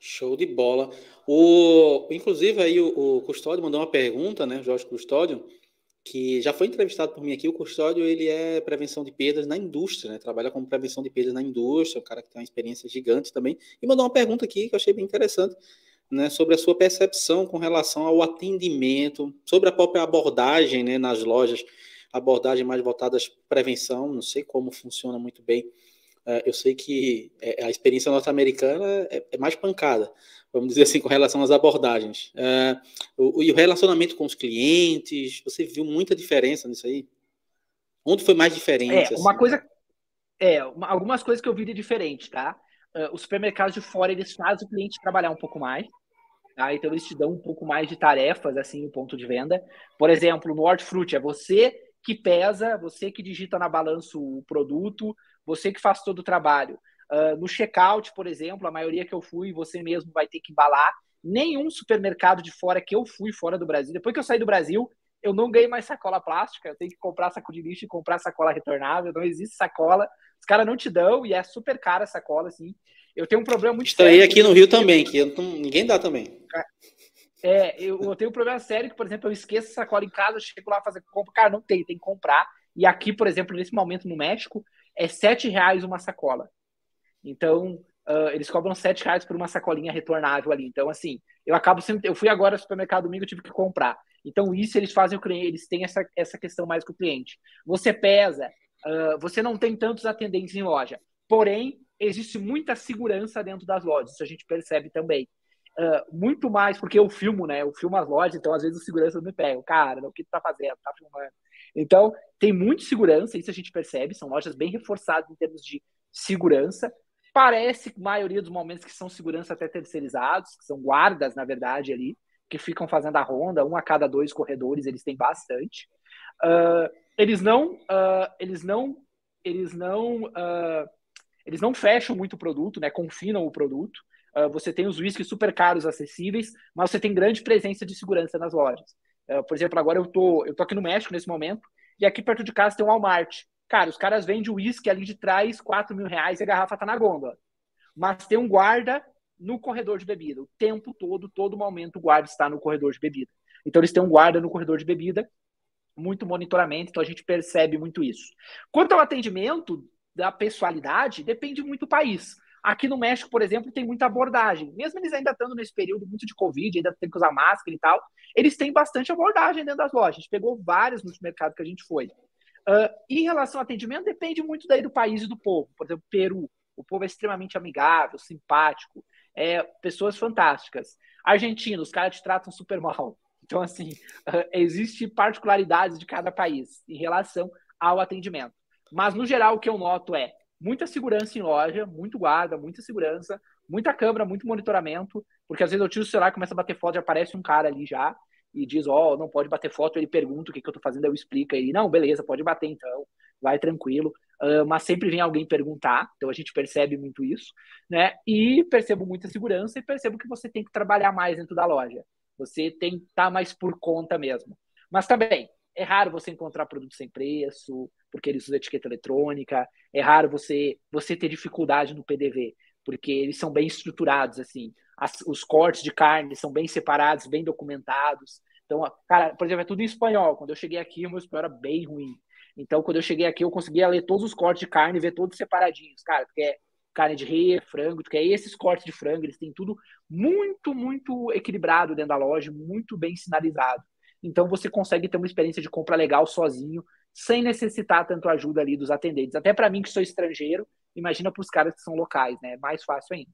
Show de bola. O, inclusive, aí o, o Custódio mandou uma pergunta, né, Jorge Custódio, que já foi entrevistado por mim aqui. O Custódio, ele é prevenção de perdas na indústria, né? Trabalha como prevenção de perdas na indústria, um cara que tem uma experiência gigante também. E mandou uma pergunta aqui que eu achei bem interessante, né, sobre a sua percepção com relação ao atendimento, sobre a própria abordagem, né, nas lojas, abordagem mais voltada à prevenção, não sei como funciona muito bem é, eu sei que é, a experiência norte-americana é, é, mais pancada, vamos dizer assim, com relação às abordagens. É, o, e o relacionamento com os clientes, você viu muita diferença nisso aí? Onde foi mais diferente? É, uma assim? coisa. É, uma, algumas coisas que eu vi de diferente, tá? Uh, os supermercados de fora, eles fazem o cliente trabalhar um pouco mais. Tá? Então, eles te dão um pouco mais de tarefas, assim, no ponto de venda. Por exemplo, no Hortifruti, é você que pesa, você que digita na balança o produto, você que faz todo o trabalho. Uh, no checkout, por exemplo, a maioria que eu fui, você mesmo vai ter que embalar. Nenhum supermercado de fora que eu fui fora do Brasil, depois que eu saí do Brasil, eu não ganhei mais sacola plástica, eu tenho que comprar saco de lixo e comprar sacola retornável, não existe sacola, os caras não te dão e é super cara a sacola, assim. Eu tenho um problema muito Estou sério. aqui no Rio também, que não, ninguém dá também. É, eu, eu, tenho um problema sério que, por exemplo, eu esqueço sacola em casa, chego lá fazer compra, cara, não tem, tem que comprar. E aqui, por exemplo, nesse momento no México, é sete reais uma sacola. Então, uh, eles cobram sete reais por uma sacolinha retornável ali. Então, assim, eu acabo sempre. Eu fui agora ao supermercado domingo, eu tive que comprar. Então, isso eles fazem o cliente, eles têm essa, essa questão mais com o cliente. Você pesa, uh, você não tem tantos atendentes em loja. Porém, existe muita segurança dentro das lojas, isso a gente percebe também. Uh, muito mais, porque eu filmo, né? Eu filmo as lojas, então às vezes o segurança me pega. Cara, o que tu tá fazendo? Tá filmando. Então, tem muita segurança, isso a gente percebe, são lojas bem reforçadas em termos de segurança. Parece, maioria dos momentos, que são segurança até terceirizados, que são guardas, na verdade, ali, que ficam fazendo a ronda, um a cada dois corredores, eles têm bastante. Uh, eles não, uh, eles não, eles não, uh, eles não fecham muito o produto, né? Confinam o produto. você tem os whiskies super caros, acessíveis, mas você tem grande presença de segurança nas lojas. Por exemplo, agora eu tô, eu tô aqui no México nesse momento, e aqui perto de casa tem um Walmart. Cara, os caras vendem o uísque ali de trás, 4 mil reais, e a garrafa tá na gôndola. Mas tem um guarda no corredor de bebida. O tempo todo, todo momento, o guarda está no corredor de bebida. Então, eles têm um guarda no corredor de bebida, muito monitoramento, então a gente percebe muito isso. Quanto ao atendimento da pessoalidade, depende muito do país. Aqui no México, por exemplo, tem muita abordagem. Mesmo eles ainda estando nesse período muito de Covid, ainda tem que usar máscara e tal, eles têm bastante abordagem dentro das lojas. A gente pegou vários no mercado que a gente foi. Uh, em relação ao atendimento, depende muito daí do país e do povo. Por exemplo, Peru. O povo é extremamente amigável, simpático, é, pessoas fantásticas. Argentina, os caras te tratam super mal. Então, assim, uh, existe particularidades de cada país em relação ao atendimento. Mas, no geral, o que eu noto é muita segurança em loja, muito guarda, muita segurança, muita câmera, muito monitoramento, porque às vezes eu tiro o celular, começa a bater foto e aparece um cara ali já e diz, ó, oh, não pode bater foto, ele pergunta o que, que eu tô fazendo, eu explico aí, não, beleza, pode bater então, vai tranquilo, uh, mas sempre vem alguém perguntar, então a gente percebe muito isso, né, e percebo muita segurança e percebo que você tem que trabalhar mais dentro da loja, você tem que estar tá mais por conta mesmo, mas também, é raro você encontrar produto sem preço, porque eles usam etiqueta eletrônica. É raro você, você ter dificuldade no PDV, porque eles são bem estruturados, assim. As, os cortes de carne são bem separados, bem documentados. Então, cara, por exemplo, é tudo em espanhol. Quando eu cheguei aqui, o meu espanhol era bem ruim. Então, quando eu cheguei aqui, eu conseguia ler todos os cortes de carne, ver todos separadinhos. Cara, porque é carne de rei, frango, tu quer esses cortes de frango, eles têm tudo muito, muito equilibrado dentro da loja, muito bem sinalizado. Então você consegue ter uma experiência de compra legal sozinho, sem necessitar tanto ajuda ali dos atendentes. Até para mim que sou estrangeiro, imagina para os caras que são locais, né? É mais fácil ainda.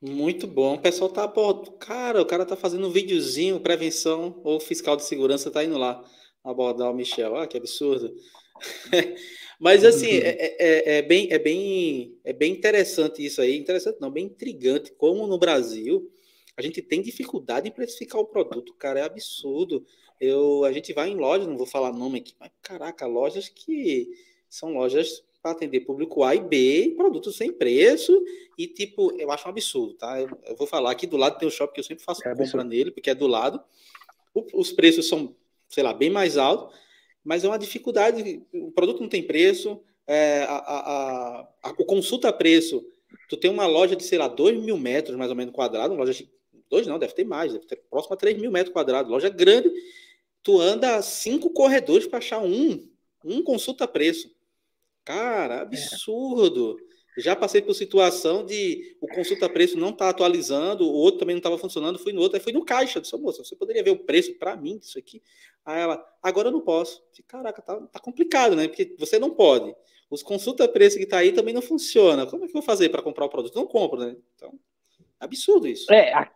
Muito bom. O pessoal tá, pô, cara, o cara tá fazendo um videozinho, prevenção, ou fiscal de segurança tá indo lá abordar o Michel. Ah, que absurdo. Mas assim, uhum. é, é, é, bem, é, bem, é bem interessante isso aí. Interessante não, bem intrigante. Como no Brasil a gente tem dificuldade em precificar o produto, cara, é absurdo. Eu, a gente vai em lojas, não vou falar nome aqui, mas caraca, lojas que são lojas para atender público A e B, produtos sem preço, e tipo, eu acho um absurdo, tá? Eu, eu vou falar aqui do lado tem o shopping que eu sempre faço é compra nele, porque é do lado. O, os preços são, sei lá, bem mais altos, mas é uma dificuldade. O produto não tem preço, é, a, a, a, o consulta preço. Tu tem uma loja de, sei lá, 2 mil metros mais ou menos quadrado, uma loja dois não, deve ter mais, deve ter próximo a 3 mil metros quadrados, loja grande. Tu anda cinco corredores para achar um, um consulta preço. Cara, absurdo. Já passei por situação de o consulta preço não tá atualizando, o outro também não estava funcionando, fui no outro, aí fui no caixa, disse, moça, você poderia ver o preço para mim disso aqui? Aí ela, agora eu não posso. Disse, Caraca, tá, tá complicado, né? Porque você não pode. Os consulta preço que tá aí também não funciona. Como é que eu vou fazer para comprar o produto? Não compro, né? Então, absurdo isso. É,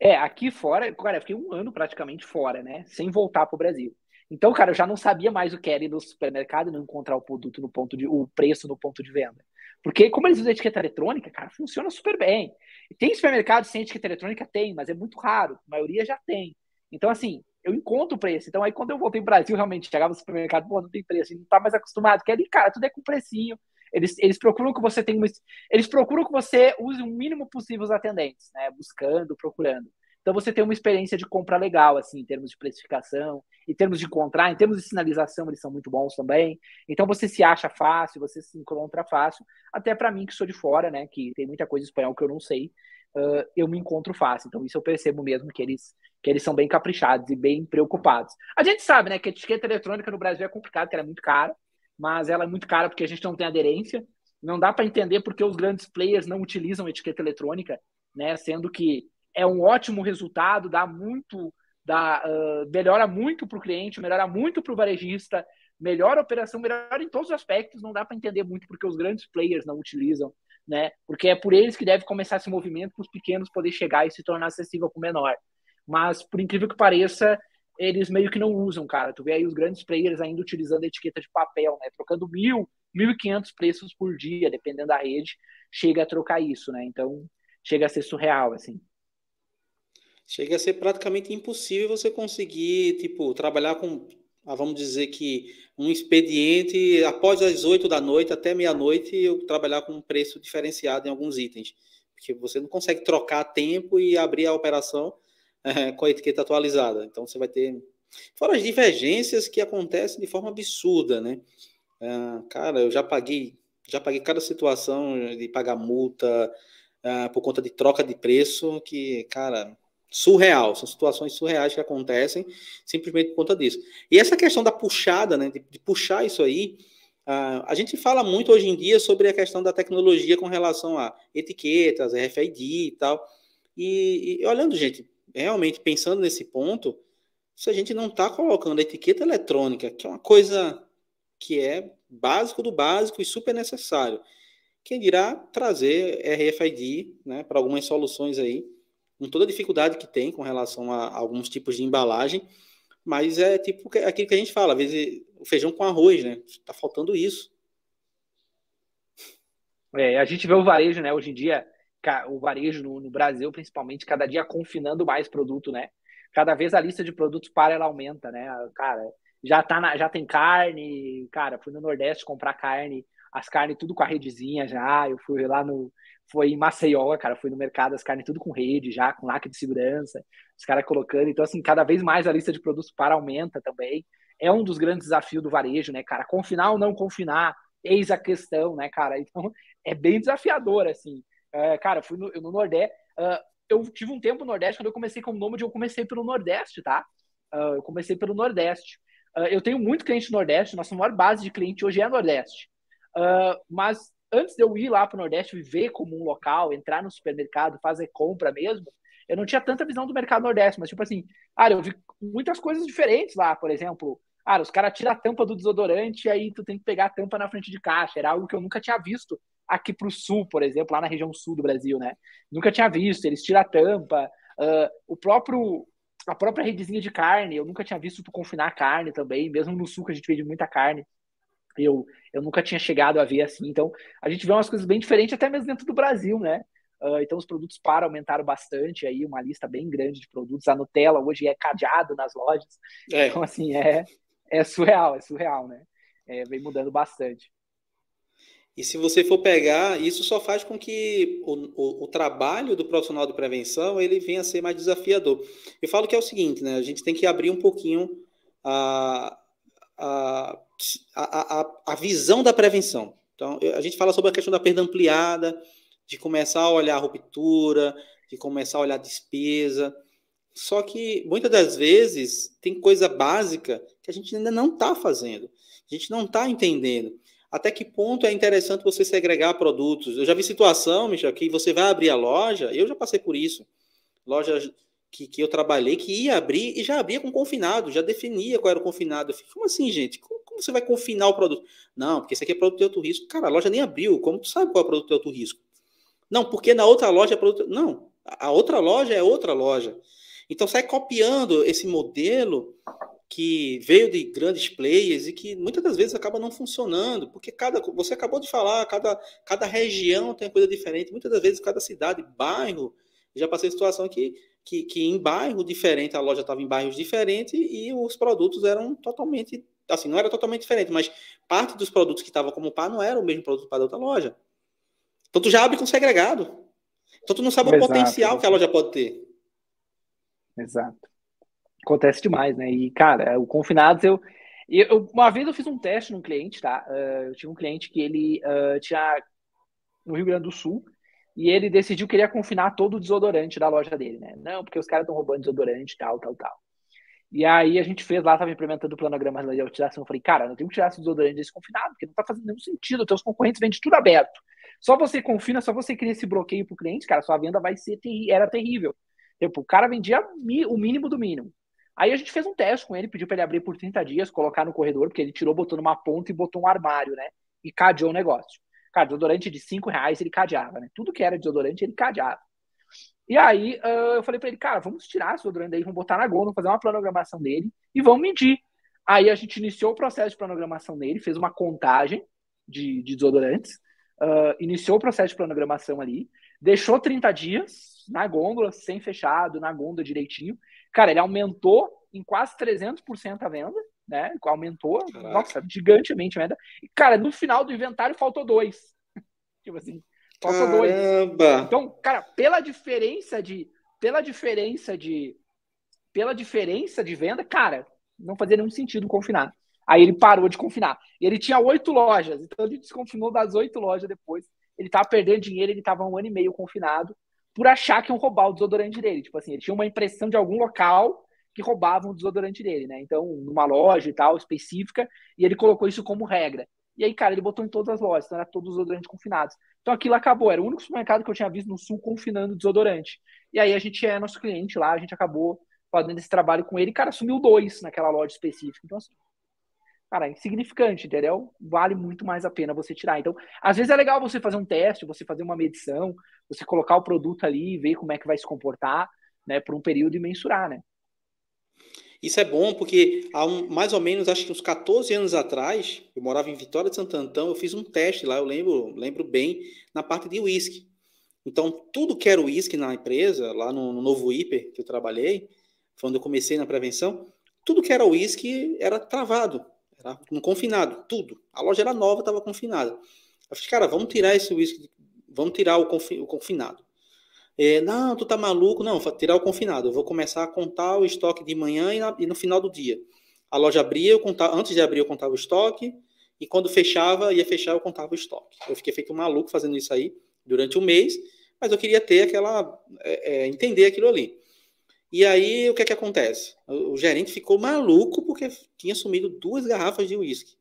é, aqui fora, cara, eu fiquei um ano praticamente fora, né? Sem voltar para o Brasil. Então, cara, eu já não sabia mais o que era ir no supermercado e não encontrar o produto no ponto de. o preço no ponto de venda. Porque, como eles usam etiqueta eletrônica, cara, funciona super bem. Tem supermercado sem etiqueta eletrônica? Tem, mas é muito raro. A maioria já tem. Então, assim, eu encontro o preço. Então, aí quando eu voltei pro Brasil, realmente, chegava no supermercado, pô, não tem preço, não tá mais acostumado. Que ali, cara, tudo é com precinho. Eles, eles procuram que você tenha uma, eles procuram que você use o mínimo possível os atendentes, né? Buscando, procurando. Então você tem uma experiência de compra legal, assim, em termos de precificação, em termos de encontrar, em termos de sinalização, eles são muito bons também. Então você se acha fácil, você se encontra fácil. Até para mim, que sou de fora, né, que tem muita coisa em espanhol que eu não sei, uh, eu me encontro fácil. Então isso eu percebo mesmo que eles, que eles são bem caprichados e bem preocupados. A gente sabe, né, que a etiqueta eletrônica no Brasil é complicada, que ela é muito cara, mas ela é muito cara porque a gente não tem aderência. Não dá para entender porque os grandes players não utilizam etiqueta eletrônica, né, sendo que é um ótimo resultado, dá muito, dá, uh, melhora muito para o cliente, melhora muito para o varejista, melhora a operação, melhora em todos os aspectos, não dá para entender muito porque os grandes players não utilizam, né? Porque é por eles que deve começar esse movimento para os pequenos poder chegar e se tornar acessível para o menor. Mas, por incrível que pareça, eles meio que não usam, cara. Tu vê aí os grandes players ainda utilizando a etiqueta de papel, né? Trocando mil, mil e quinhentos preços por dia, dependendo da rede, chega a trocar isso, né? Então, chega a ser surreal, assim. Chega a ser praticamente impossível você conseguir, tipo, trabalhar com, ah, vamos dizer que um expediente após as 8 da noite até meia-noite eu trabalhar com um preço diferenciado em alguns itens. Porque você não consegue trocar tempo e abrir a operação é, com a etiqueta atualizada. Então você vai ter. Fora as divergências que acontecem de forma absurda, né? É, cara, eu já paguei, já paguei cada situação de pagar multa é, por conta de troca de preço que, cara, surreal, são situações surreais que acontecem simplesmente por conta disso. E essa questão da puxada, né, de, de puxar isso aí, uh, a gente fala muito hoje em dia sobre a questão da tecnologia com relação a etiquetas, RFID e tal. E, e olhando, gente, realmente pensando nesse ponto, se a gente não está colocando a etiqueta eletrônica, que é uma coisa que é básico do básico e super necessário, quem dirá trazer RFID né, para algumas soluções aí com toda a dificuldade que tem com relação a, alguns tipos de embalagem, mas é tipo aquilo que a gente fala, às vezes o feijão com arroz, né? Tá faltando isso. É, a gente vê o varejo, né? Hoje em dia, o varejo no, no, Brasil, principalmente, cada dia confinando mais produto, né? Cada vez a lista de produtos para ela aumenta, né? Cara, já tá na, já tem carne, cara, fui no Nordeste comprar carne, as carnes tudo com a redezinha já, eu fui lá no foi em Maceió, cara, fui no mercado, as carnes tudo com rede já, com lacre de segurança, os caras colocando. Então, assim, cada vez mais a lista de produtos para aumenta também. É um dos grandes desafios do varejo, né, cara? Confinar ou não confinar, eis a questão, né, cara? Então, é bem desafiador, assim. É, cara, fui no, no Nordeste, uh, eu tive um tempo no Nordeste, quando eu comecei como nômade, eu comecei pelo Nordeste, tá? Uh, eu comecei pelo Nordeste. Uh, eu tenho muito cliente no Nordeste, nossa maior base de cliente hoje é Nordeste. Mas antes de eu ir lá para o Nordeste, viver como um local, entrar no supermercado, fazer compra mesmo, eu não tinha tanta visão do mercado Nordeste, mas tipo assim, ah, eu vi muitas coisas diferentes lá, por exemplo, ah, os caras tiram a tampa do desodorante e aí tu tem que pegar a tampa na frente de caixa, era algo que eu nunca tinha visto aqui para o sul, por exemplo, lá na região sul do Brasil, né? Nunca tinha visto, eles tiram a tampa, uh, o próprio a própria redezinha de carne, eu nunca tinha visto tu confinar carne também, mesmo no sul que a gente vende muita carne. Eu, eu nunca tinha chegado a ver assim. Então, a gente vê umas coisas bem diferentes, até mesmo dentro do Brasil, né? Uh, então, os produtos para aumentaram bastante aí, uma lista bem grande de produtos. A Nutella hoje é cadeado nas lojas. É. Então, assim, é, é surreal, é surreal, né? É, vem mudando bastante. E se você for pegar, isso só faz com que o, o, o, trabalho do profissional de prevenção ele venha a ser mais desafiador. Eu falo que é o seguinte, né? A gente tem que abrir um pouquinho a, a, a, a visão da prevenção. Então, a gente fala sobre a questão da perda ampliada, de começar a olhar a ruptura, de começar a olhar a despesa. Só que muitas das vezes tem coisa básica que a gente ainda não está fazendo, a gente não está entendendo até que ponto é interessante você segregar produtos. Eu já vi situação, Michel, que você vai abrir a loja, eu já passei por isso. Loja que, que eu trabalhei, que ia abrir e já abria com confinado, já definia qual era o confinado. Eu como assim, gente? Como, como, você vai confinar o produto? Não, porque esse aqui é produto de alto risco. Cara, a loja nem abriu. Como tu sabe qual é o produto de alto risco? Não, porque na outra loja é produto. Não, a outra loja é outra loja. Então sai copiando esse modelo que veio de grandes players e que muitas das vezes acaba não funcionando, porque cada, você acabou de falar, cada, cada região tem coisa diferente, muitas das vezes cada cidade, bairro, já passei situação que, que, que em bairro diferente, a loja estava em bairros diferentes e os produtos eram totalmente, assim, não era totalmente diferente, mas parte dos produtos que estavam como par não era o mesmo produto para outra loja. Então tu já abre com segregado. Então tu não sabe Exato. o potencial que a loja pode ter. Exato acontece demais, né? E, cara, o Confinados, eu, eu. Uma vez eu fiz um teste num cliente, tá? Uh, eu tinha um cliente que ele uh, tinha. no Rio Grande do Sul, e ele decidiu que queria confinar todo o desodorante da loja dele, né? Não, porque os caras estão roubando desodorante, tal, tal, tal. E aí a gente fez lá, tava implementando o planograma de utilização. Eu falei, cara, não tem que tirar esse desodorante desse confinado, porque não tá fazendo nenhum sentido. Os teus concorrentes vendem tudo aberto. Só você confina, só você cria esse bloqueio pro cliente, cara, sua venda vai ser terri era terrível. Tipo, o cara vendia o mínimo do mínimo. Aí a gente fez um teste com ele, pediu para ele abrir por 30 dias, colocar no corredor, porque ele tirou, botou numa ponta e botou um armário, né? E cadeou o negócio. Cara, desodorante de 5 reais ele cadeava, né? Tudo que era desodorante ele cadeava. E aí uh, eu falei para ele, cara, vamos tirar esse desodorante daí, vamos botar na gôndola, fazer uma planogramação dele e vamos medir. Aí a gente iniciou o processo de planogramação dele, fez uma contagem de, de desodorantes, uh, iniciou o processo de planogramação ali, deixou 30 dias na gôndola, sem fechado, na gôndola direitinho, Cara, ele aumentou em quase 300% a venda, né? Aumentou, Caraca. nossa, gigantemente venda. E, cara, no final do inventário faltou dois. tipo assim, faltou Caramba. dois. Então, cara, pela diferença de. Pela diferença de. Pela diferença de venda, cara, não fazia nenhum sentido confinar. Aí ele parou de confinar. E ele tinha oito lojas, então ele desconfinou das oito lojas depois. Ele tava perdendo dinheiro, ele tava um ano e meio confinado por achar que iam roubar o desodorante dele. Tipo assim, ele tinha uma impressão de algum local que roubavam o desodorante dele, né? Então, numa loja e tal, específica, e ele colocou isso como regra. E aí, cara, ele botou em todas as lojas, então era todos os desodorantes confinados. Então aquilo acabou, era o único supermercado que eu tinha visto no sul confinando desodorante. E aí a gente é nosso cliente lá, a gente acabou fazendo esse trabalho com ele, e, cara, sumiu dois naquela loja específica. Então, assim, cara, é insignificante, entendeu? Vale muito mais a pena você tirar. Então, às vezes é legal você fazer um teste, você fazer uma medição, você colocar o produto ali e ver como é que vai se comportar, né, por um período e mensurar, né? Isso é bom porque há um, mais ou menos, acho que uns 14 anos atrás, eu morava em Vitória de Santo Antão, eu fiz um teste lá, eu lembro, lembro bem, na parte de uísque. Então, tudo que era uísque na empresa, lá no, no Novo Hiper que eu trabalhei, foi onde eu comecei na prevenção, tudo que era uísque era travado. Tá? No confinado, tudo. A loja era nova, estava confinada. Eu falei, cara, vamos tirar esse uísque, vamos tirar o, confi, o confinado. É, não, tu tá maluco? Não, tirar o confinado. Eu vou começar a contar o estoque de manhã e, na, e no final do dia. A loja abria, eu contava, antes de abrir eu contava o estoque, e quando fechava, ia fechar, eu contava o estoque. Eu fiquei feito um maluco fazendo isso aí durante um mês, mas eu queria ter aquela, é, é, entender aquilo ali. E aí, o que é que acontece? O, o, gerente ficou maluco porque tinha sumido duas garrafas de uísque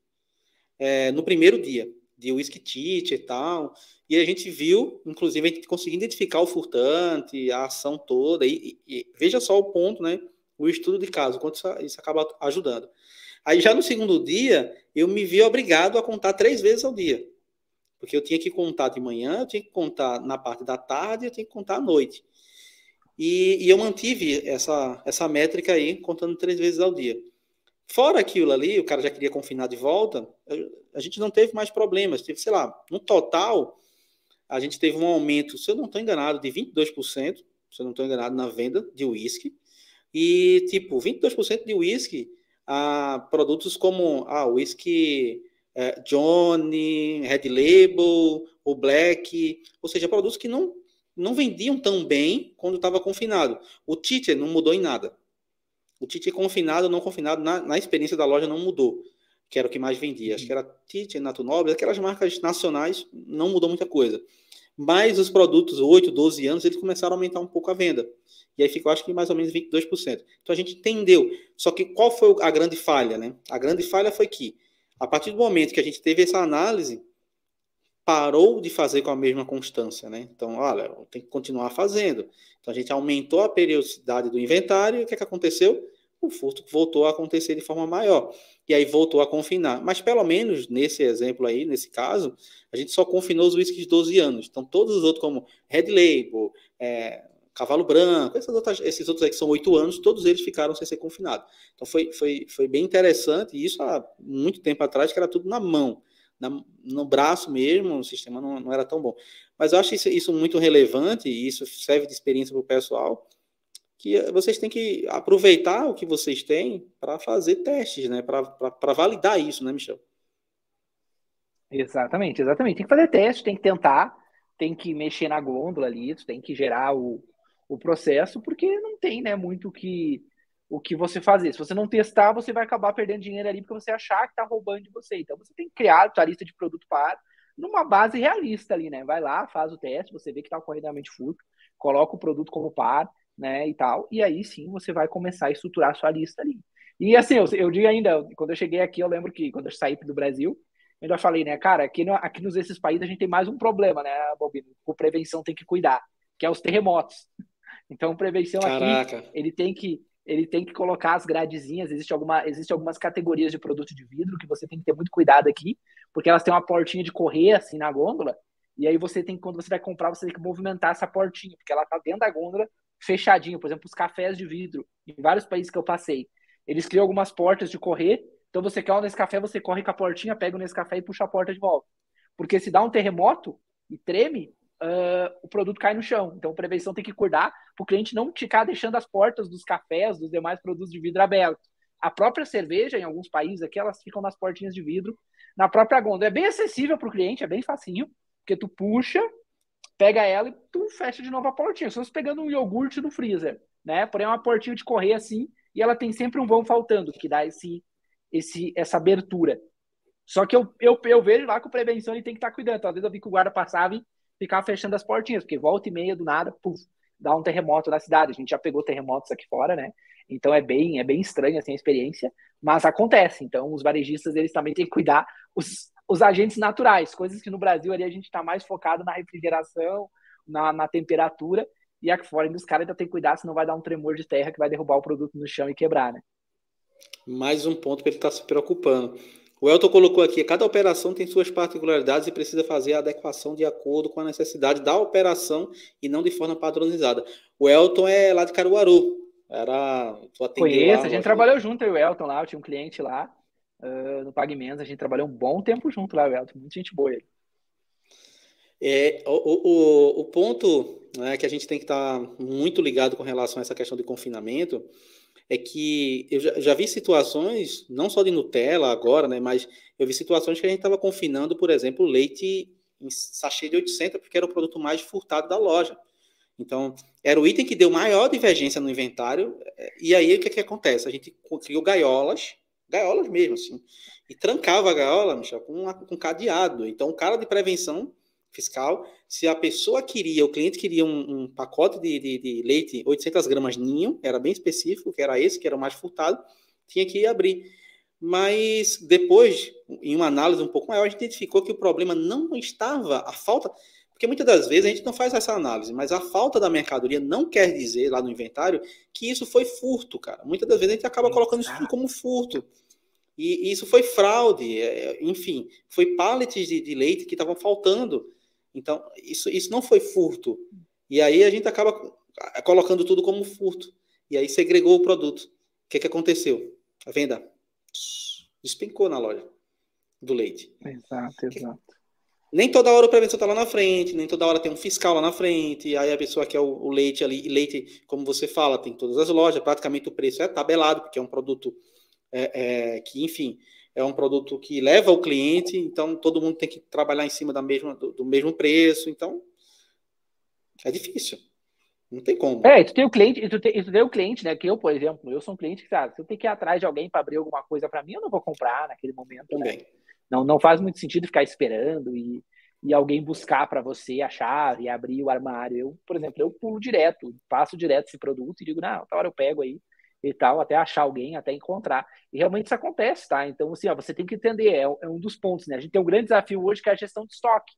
é, no primeiro dia, de uísque tite e tal. E a gente viu, inclusive, a gente conseguiu identificar o furtante, a ação toda. E, e, e veja só o ponto, né? O estudo de caso, quanto isso, isso acaba ajudando. Aí já no segundo dia, eu me vi obrigado a contar três vezes ao dia. Porque eu tinha que contar de manhã, eu tinha que contar na parte da tarde, eu tinha que contar à noite. E, e eu mantive essa, essa métrica aí, contando três vezes ao dia. Fora aquilo ali, o cara já queria confinar de volta, a gente não teve mais problemas. Teve, sei lá, no total, a gente teve um aumento, se eu não estou enganado, de 22%, se eu não estou enganado, na venda de uísque. E, tipo, 22% de uísque a produtos como ah, whisky é, Johnny, Red Label, o Black, ou seja, produtos que não, não vendiam tão bem quando estava confinado. O Tite não mudou em nada. O Tite confinado ou não confinado, na, na, experiência da loja, não mudou, que era o que mais vendia. Acho que era Tite, Nato Nobre, aquelas marcas nacionais, não mudou muita coisa. Mas os produtos 8, 12 anos, eles começaram a aumentar um pouco a venda. E aí ficou, acho que mais ou menos 22%. Então a gente entendeu. Só que qual foi a grande falha, né? A grande falha foi que, a partir do momento que a gente teve essa análise, parou de fazer com a mesma constância, né? Então, olha, tem que continuar fazendo. Então a gente aumentou a periodicidade do inventário e o que, é que aconteceu? O furto voltou a acontecer de forma maior. E aí voltou a confinar. Mas pelo menos nesse exemplo aí, nesse caso, a gente só confinou os whiskies de 12 anos. Então todos os outros, como Red Label, é, Cavalo Branco, outras, esses outros aí que são oito anos, todos eles ficaram sem ser confinados. Então foi, foi, foi bem interessante, e isso há muito tempo atrás, que era tudo na mão, na, no braço mesmo, o sistema não, não era tão bom. Mas eu acho isso, isso muito relevante, e isso serve de experiência para o pessoal, que vocês têm que aproveitar o que vocês têm para fazer testes, né? Para validar isso, né, Michel? Exatamente, exatamente. Tem que fazer teste, tem que tentar, tem que mexer na gôndola ali, tem que gerar o, o processo, porque não tem né, muito que, o que você fazer. Se você não testar, você vai acabar perdendo dinheiro ali porque você achar que está roubando de você. Então você tem que criar a sua lista de produto para numa base realista ali, né? Vai lá, faz o teste, você vê que está ocorrendo realmente furto, coloca o produto como par, né? E tal, e aí sim você vai começar a estruturar a sua lista ali. E assim, eu, eu digo ainda, quando eu cheguei aqui, eu lembro que quando eu saí do Brasil, eu ainda falei, né, cara, aqui, no, aqui nos esses países a gente tem mais um problema, né, Bobino? Com prevenção tem que cuidar, que é os terremotos. Então, prevenção Caraca. aqui, ele tem que ele tem que colocar as gradezinhas, existe alguma existe algumas categorias de produto de vidro que você tem que ter muito cuidado aqui, porque elas têm uma portinha de correr assim na gôndola, e aí você tem quando você vai comprar, você tem que movimentar essa portinha, porque ela tá dentro da gôndola fechadinho, por exemplo, os cafés de vidro, em vários países que eu passei, eles criam algumas portas de correr, então você quer um nesse café, você corre com a portinha, pega nesse café e puxa a porta de volta. Porque se dá um terremoto e treme, uh, o produto cai no chão. Então, prevenção tem que cuidar para o cliente não ficar deixando as portas dos cafés, dos demais produtos de vidro abertos. A própria cerveja, em alguns países aqui, elas ficam nas portinhas de vidro, na própria gôndola. É bem acessível para o cliente, é bem facinho, porque tu puxa, pega ela e tu fecha de novo a portinha. Só você pegando um iogurte no freezer, né? Porém, é uma portinha de correr assim, e ela tem sempre um vão faltando, que dá esse, esse, essa abertura. Só que eu, eu, eu vejo lá que o prevenção ele tem que estar tá cuidando. Então, às vezes eu vi que o guarda passava e ficar fechando as portinhas, porque volta e meia do nada, puf, dá um terremoto na cidade. A gente já pegou terremotos aqui fora, né? Então é bem, é bem estranho assim, a experiência, mas acontece. Então os varejistas eles também têm que cuidar os, os agentes naturais, coisas que no Brasil ali a gente está mais focado na refrigeração, na, na temperatura, e aqui fora os caras ainda tem que cuidar, senão vai dar um tremor de terra que vai derrubar o produto no chão e quebrar, né? Mais um ponto que ele está se preocupando. O Elton colocou aqui: cada operação tem suas particularidades e precisa fazer a adequação de acordo com a necessidade da operação e não de forma padronizada. O Elton é lá de Caruaru. Era. Conheço, lá, a gente trabalhou junto, eu e o Elton lá, eu tinha um cliente lá uh, no PagMenos, a gente trabalhou um bom tempo junto lá, o Elton, muita gente boa ele. É, o, o, o ponto né, que a gente tem que estar muito ligado com relação a essa questão de confinamento é que eu já, já, vi situações, não só de Nutella agora, né, mas eu vi situações que a gente estava confinando, por exemplo, leite em sachê de 800, porque era o produto mais furtado da loja. Então, era o item que deu maior divergência no inventário, e aí o que, é que acontece? A gente criou gaiolas, gaiolas mesmo, assim, e trancava a gaiola, Michel, com, com cadeado. Então, o cara de prevenção fiscal. Se a pessoa queria, o cliente queria um, um pacote de, de, de, leite 800 gramas ninho, era bem específico, que era esse, que era o mais furtado, tinha que abrir. Mas depois, em uma análise um pouco maior, a gente identificou que o problema não estava a falta, porque muitas das vezes a gente não faz essa análise, mas a falta da mercadoria não quer dizer lá no inventário que isso foi furto, cara. Muitas das vezes a gente acaba colocando isso como furto. E, e isso foi fraude, é, enfim, foi pallets de, de leite que estavam faltando. Então, isso, isso não foi furto. E aí a gente acaba colocando tudo como furto. E aí segregou o produto. O que, que aconteceu? A venda despencou na loja do leite. Exato, exato. Nem toda hora o prevenção está lá na frente, nem toda hora tem um fiscal lá na frente, aí a pessoa quer o, o leite ali, e leite, como você fala, tem todas as lojas, praticamente o preço é tabelado, porque é um produto é, é, que, enfim, é um produto que leva o cliente, então todo mundo tem que trabalhar em cima da mesma, do, do mesmo preço, então é difícil. Não tem como. É, tu tem o cliente, tu tem, tu tem o cliente, né? Que eu, por exemplo, eu sou um cliente que, sabe, se eu tenho que ir atrás de alguém para abrir alguma coisa para mim, eu não vou comprar naquele momento. Né? Também. Né? Não, não faz muito sentido ficar esperando e, e alguém buscar para você a chave, abrir o armário. Eu, por exemplo, eu pulo direto, passo direto esse produto e digo, outra hora eu pego aí e tal, até achar alguém, até encontrar. E realmente isso acontece, tá? Então, assim, ó, você tem que entender, é, é, um dos pontos, né? A gente tem um grande desafio hoje que é a gestão de estoque.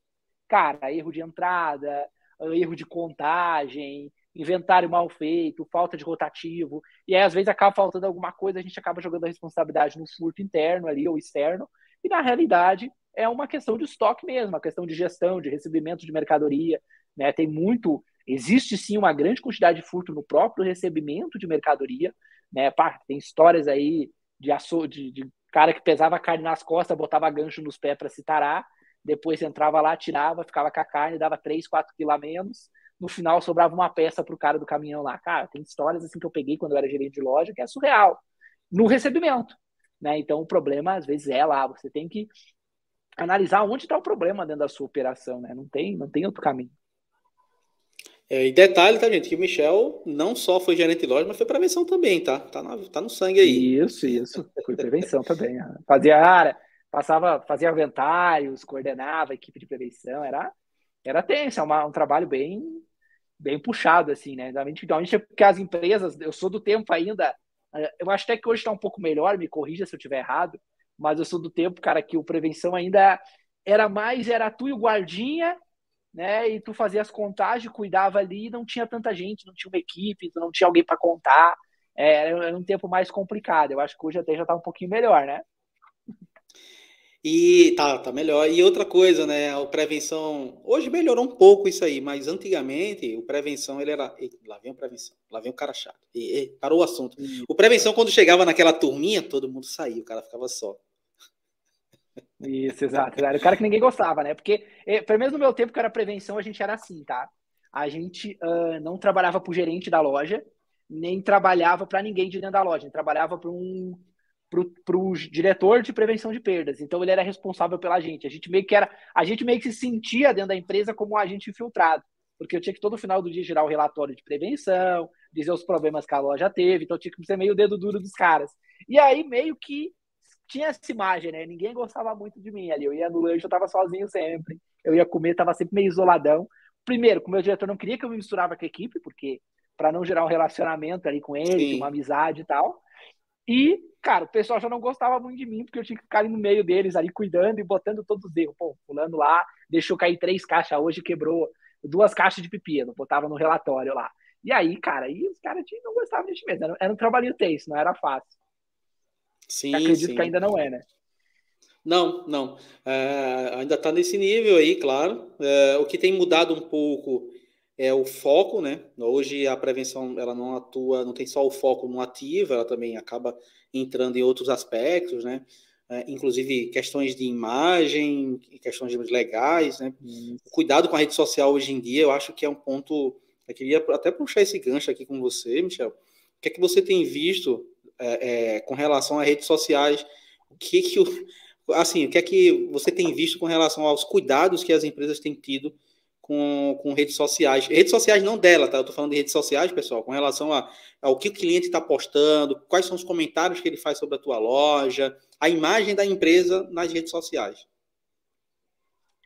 Cara, erro de entrada, erro de contagem, inventário mal feito, falta de rotativo, e aí às vezes acaba faltando alguma coisa, a gente acaba jogando a responsabilidade no furto interno ali ou externo, e na realidade é uma questão de estoque mesmo, uma questão de gestão, de recebimento de mercadoria, né? Tem muito, existe sim uma grande quantidade de furto no próprio recebimento de mercadoria, né? Pá, tem histórias aí de, aço, de, de cara que pesava carne nas costas, botava gancho nos pés para se tarar, depois entrava lá, tirava, ficava com a carne, dava 3, 4 quilos a menos, no final sobrava uma peça para o cara do caminhão lá. Cara, tem histórias assim que eu peguei quando eu era gerente de loja que é surreal, no recebimento. Né? Então o problema às vezes é lá, você tem que analisar onde está o problema dentro da sua operação, né? Não tem, não tem outro caminho. É, e detalhe, tá, gente, que o Michel não só foi gerente de loja, mas foi prevenção também, tá? Tá, na, tá no sangue aí. Isso, isso. Foi prevenção também. Fazia, área, passava, fazia inventários, coordenava a equipe de prevenção, era, era tenso, é uma, um trabalho bem, bem puxado, assim, né? Realmente, porque as empresas, eu sou do tempo ainda, eu acho até que hoje está um pouco melhor, me corrija se eu estiver errado, mas eu sou do tempo, cara, que o prevenção ainda era mais, era tu e o guardinha né? E tu fazia as contagens, cuidava ali, não tinha tanta gente, não tinha uma equipe, tu não tinha alguém para contar. É, era um tempo mais complicado. Eu acho que hoje até já tá um pouquinho melhor, né? E tá, tá melhor. E outra coisa, né? A prevenção. Hoje melhorou um pouco isso aí, mas antigamente o prevenção ele era. lá vem o prevenção, lá vem o cara chato. E, e, parou o assunto. O prevenção, quando chegava naquela turminha, todo mundo saía, o cara ficava só. Isso, exato. Era o cara que ninguém gostava, né? Porque, é, pelo menos no meu tempo que era prevenção, a gente era assim, tá? A gente uh, não trabalhava para o gerente da loja, nem trabalhava para ninguém de dentro da loja. A gente trabalhava para um para o diretor de prevenção de perdas. Então ele era responsável pela gente. A gente meio que era, a gente meio que se sentia dentro da empresa como um agente infiltrado, porque eu tinha que todo final do dia gerar o relatório de prevenção, dizer os problemas que a loja teve, então eu tinha que ser meio dedo duro dos caras. E aí meio que tinha essa imagem, né? Ninguém gostava muito de mim ali. Eu ia no lanche, eu tava sozinho sempre. Eu ia comer, tava sempre meio isoladão. Primeiro, o meu diretor não queria que eu me misturava com a equipe, porque para não gerar um relacionamento ali com ele, uma amizade e tal. E, cara, o pessoal já não gostava muito de mim, porque eu tinha que ficar ali no meio deles, ali cuidando e botando todos os erros. Pô, fulano lá deixou cair três caixas hoje, quebrou duas caixas de pepino, botava no relatório lá. E aí, cara, aí os caras não gostavam de mim mesmo. Era, era um trabalhinho tenso, não era fácil. Sim, acredito sim. que ainda não é, né? Não, não. É, ainda está nesse nível aí, claro. É, o que tem mudado um pouco é o foco, né? Hoje a prevenção ela não atua, não tem só o foco no ativo, ela também acaba entrando em outros aspectos, né? É, inclusive questões de imagem, questões legais, né? O cuidado com a rede social hoje em dia, eu acho que é um ponto. Eu queria até puxar esse gancho aqui com você, Michel. O que é que você tem visto é, é, com relação às redes sociais, o que que o, assim, o que é que você tem visto com relação aos cuidados que as empresas têm tido com, com redes sociais? Redes sociais não dela, tá? Eu tô falando de redes sociais, pessoal, com relação a, ao que o cliente está postando, quais são os comentários que ele faz sobre a tua loja, a imagem da empresa nas redes sociais.